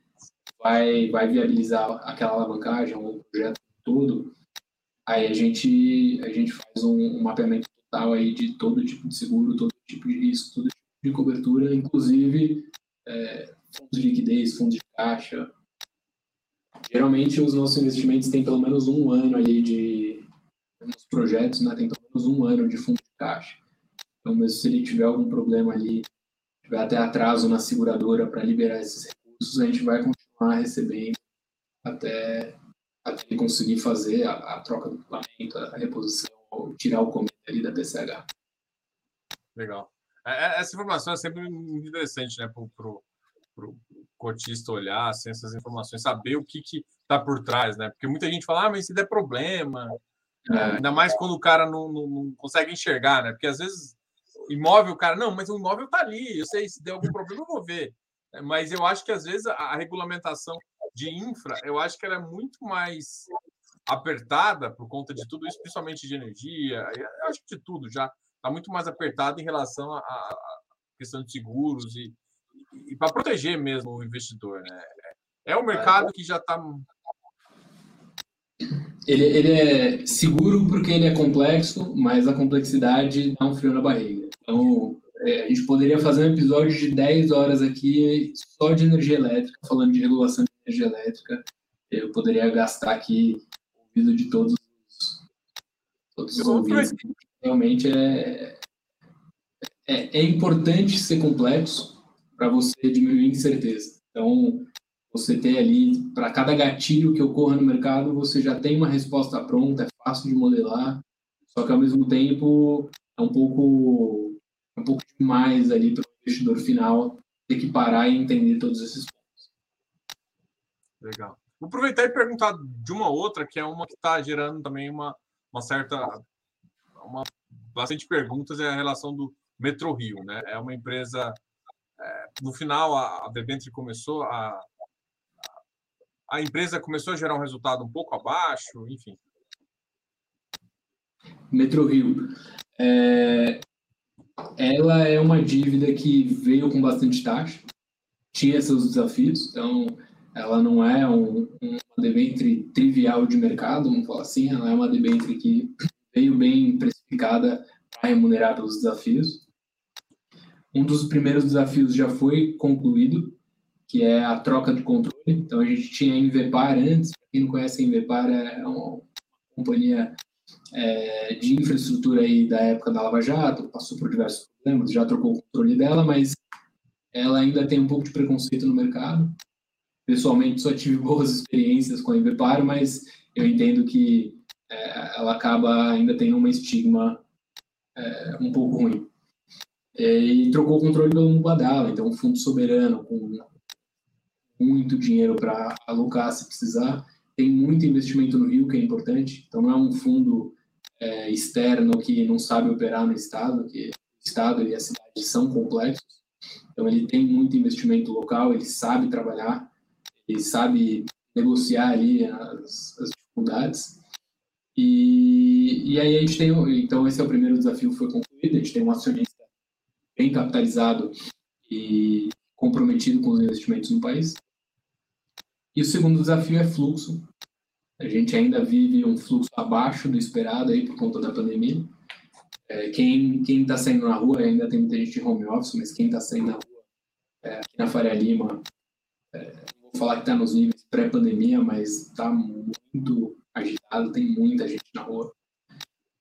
S2: vai, vai viabilizar aquela alavancagem, o projeto todo, aí a gente, a gente faz um, um, mapeamento total aí de todo tipo de seguro, todo tipo de risco, todo tipo de cobertura, inclusive é, fundos de liquidez, fundos de caixa. Geralmente os nossos investimentos têm pelo menos um ano aí de nos projetos, né, tem pelo menos um ano de fundo de caixa. Então, mesmo se ele tiver algum problema ali, tiver até atraso na seguradora para liberar esses recursos, a gente vai continuar recebendo até, até ele conseguir fazer a, a troca do equipamento, a reposição, ou tirar o cometa ali da PCH.
S1: Legal. É, é, essa informação é sempre interessante, né, para o cotista olhar assim, essas informações, saber o que está por trás, né? Porque muita gente fala, ah, mas se der problema, é. ainda mais quando o cara não, não, não, consegue enxergar, né? Porque às vezes imóvel, cara, não, mas o imóvel está ali, eu sei, se der algum problema eu vou ver. É, mas eu acho que às vezes a, a regulamentação de infra, eu acho que ela é muito mais apertada por conta de tudo isso, principalmente de energia, eu acho que de tudo já está muito mais apertada em relação à questão de seguros e, e, para proteger mesmo o investidor. Né? É um mercado que já está
S2: ele, ele é seguro porque ele é complexo, mas a complexidade dá um frio na barriga. Então, é, a gente poderia fazer um episódio de 10 horas aqui só de energia elétrica, falando de regulação de energia elétrica. Eu poderia gastar aqui o ouvido de todos os, todos os ouvintes. Realmente é, é, é importante ser complexo para você diminuir incerteza. Então, você ter ali, para cada gatilho que ocorra no mercado, você já tem uma resposta pronta, é fácil de modelar, só que ao mesmo tempo é um pouco, é um pouco demais ali para o investidor final ter que parar e entender todos esses pontos.
S1: Legal. Vou aproveitar e perguntar de uma outra, que é uma que está gerando também uma, uma certa. Uma, bastante perguntas, é a relação do Metro Rio. Né? É uma empresa. No final, a, a Bebentre começou a, a empresa começou a gerar um resultado um pouco abaixo, enfim.
S2: Metro Rio. É, ela é uma dívida que veio com bastante taxa, tinha seus desafios, então ela não é um, uma debenture trivial de mercado, vamos falar assim, ela é uma debenture que veio bem precificada para remunerar pelos desafios. Um dos primeiros desafios já foi concluído, que é a troca de controle. Então a gente tinha a Invepar antes, quem não conhece a Invepar é uma companhia é, de infraestrutura aí da época da Lava Jato, passou por diversos problemas, já trocou o controle dela, mas ela ainda tem um pouco de preconceito no mercado. Pessoalmente, só tive boas experiências com a Invepar, mas eu entendo que é, ela acaba ainda tendo uma estigma é, um pouco ruim. E trocou o controle pelo Mubadala, então um fundo soberano com muito dinheiro para alocar se precisar. Tem muito investimento no Rio, que é importante, então não é um fundo é, externo que não sabe operar no Estado, que o Estado e a cidade são complexos. Então, ele tem muito investimento local, ele sabe trabalhar, ele sabe negociar ali as, as dificuldades. E, e aí a gente tem, então esse é o primeiro desafio que foi concluído, a gente tem um acionista bem capitalizado e comprometido com os investimentos no país. E o segundo desafio é fluxo. A gente ainda vive um fluxo abaixo do esperado aí por conta da pandemia. É, quem está saindo na rua, ainda tem muita gente de home office, mas quem está saindo na rua, é, aqui na Faria Lima, é, vou falar que está nos níveis pré-pandemia, mas está muito agitado, tem muita gente na rua.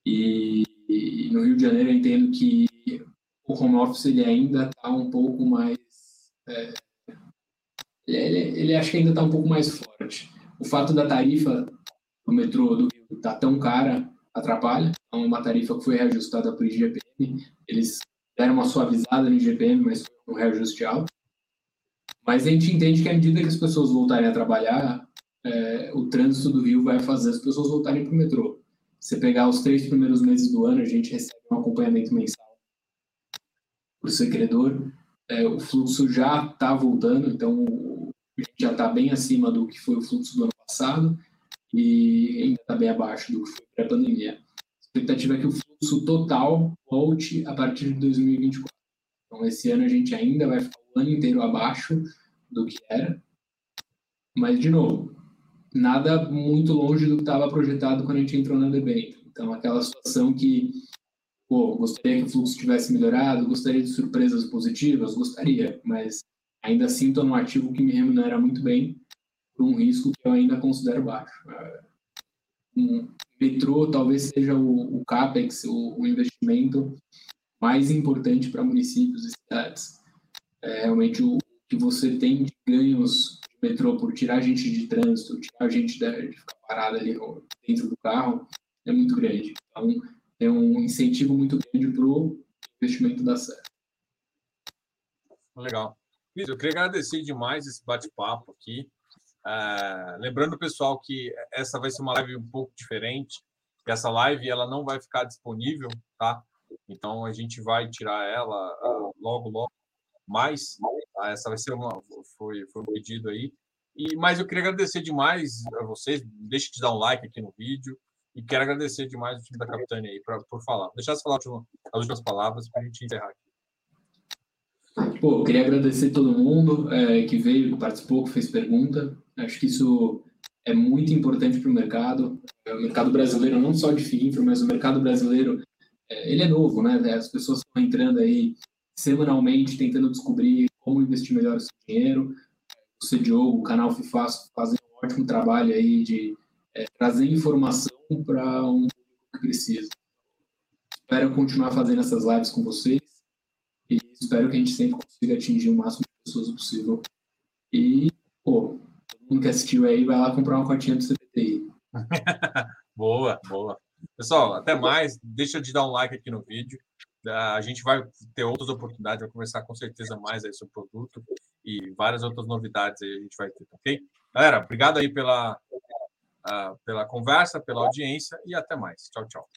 S2: E, e, no Rio de Janeiro eu entendo que o home office ele ainda está um pouco mais. É, ele, ele que ainda está um pouco mais forte. O fato da tarifa do metrô do Rio estar tá tão cara atrapalha. É uma tarifa que foi reajustada por IGPM. Eles deram uma suavizada no IGPM, mas foi um reajuste alto. Mas a gente entende que à medida que as pessoas voltarem a trabalhar, é, o trânsito do Rio vai fazer as pessoas voltarem para o metrô. Se pegar os três primeiros meses do ano, a gente recebe um acompanhamento mensal por ser credor. É, o fluxo já está voltando, então a gente já está bem acima do que foi o fluxo do ano passado e ainda está bem abaixo do que foi pré-pandemia. A expectativa é que o fluxo total volte a partir de 2024. Então, esse ano a gente ainda vai ficar o ano inteiro abaixo do que era, mas, de novo, nada muito longe do que estava projetado quando a gente entrou na debate. Então, aquela situação que, pô, gostaria que o fluxo tivesse melhorado, gostaria de surpresas positivas, gostaria, mas ainda assim estou num ativo que me remunera muito bem por um risco que eu ainda considero baixo. É, um metrô talvez seja o, o CAPEX, o, o, investimento mais importante para municípios e cidades. É realmente o que você tem de ganhos de metrô por tirar gente de trânsito, tirar gente de, de ficar parada ali dentro do carro, é muito grande. Então, tem um incentivo muito grande para o investimento dar certo.
S1: Legal. Eu queria agradecer demais esse bate-papo aqui. Uh, lembrando, pessoal, que essa vai ser uma live um pouco diferente. Essa live ela não vai ficar disponível, tá? Então a gente vai tirar ela uh, logo, logo mais. Tá? Essa vai ser uma foi, foi um pedido aí. E mas eu queria agradecer demais a vocês. Deixe de dar um like aqui no vídeo e quero agradecer demais o time da Capitânia aí pra, por falar. Deixar você falar as últimas palavras para a gente encerrar aqui.
S2: Pô, queria agradecer todo mundo é, que veio, que participou, que fez pergunta. Acho que isso é muito importante para o mercado. O mercado brasileiro, não só de FIINFRA, mas o mercado brasileiro, é, ele é novo, né? As pessoas estão entrando aí semanalmente, tentando descobrir como investir melhor o seu dinheiro. O CDO, o canal FIFAS fazem um ótimo trabalho aí de é, trazer informação para um público que precisa. Espero continuar fazendo essas lives com vocês e espero que a gente sempre consiga atingir o máximo de pessoas possível. E, pô, todo mundo que assistiu aí, vai lá comprar uma cotinha do CPTI.
S1: boa, boa. Pessoal, até mais. Deixa de dar um like aqui no vídeo. A gente vai ter outras oportunidades, vai conversar com certeza mais aí sobre o produto e várias outras novidades aí a gente vai ter, ok? Galera, obrigado aí pela, pela conversa, pela audiência e até mais. Tchau, tchau.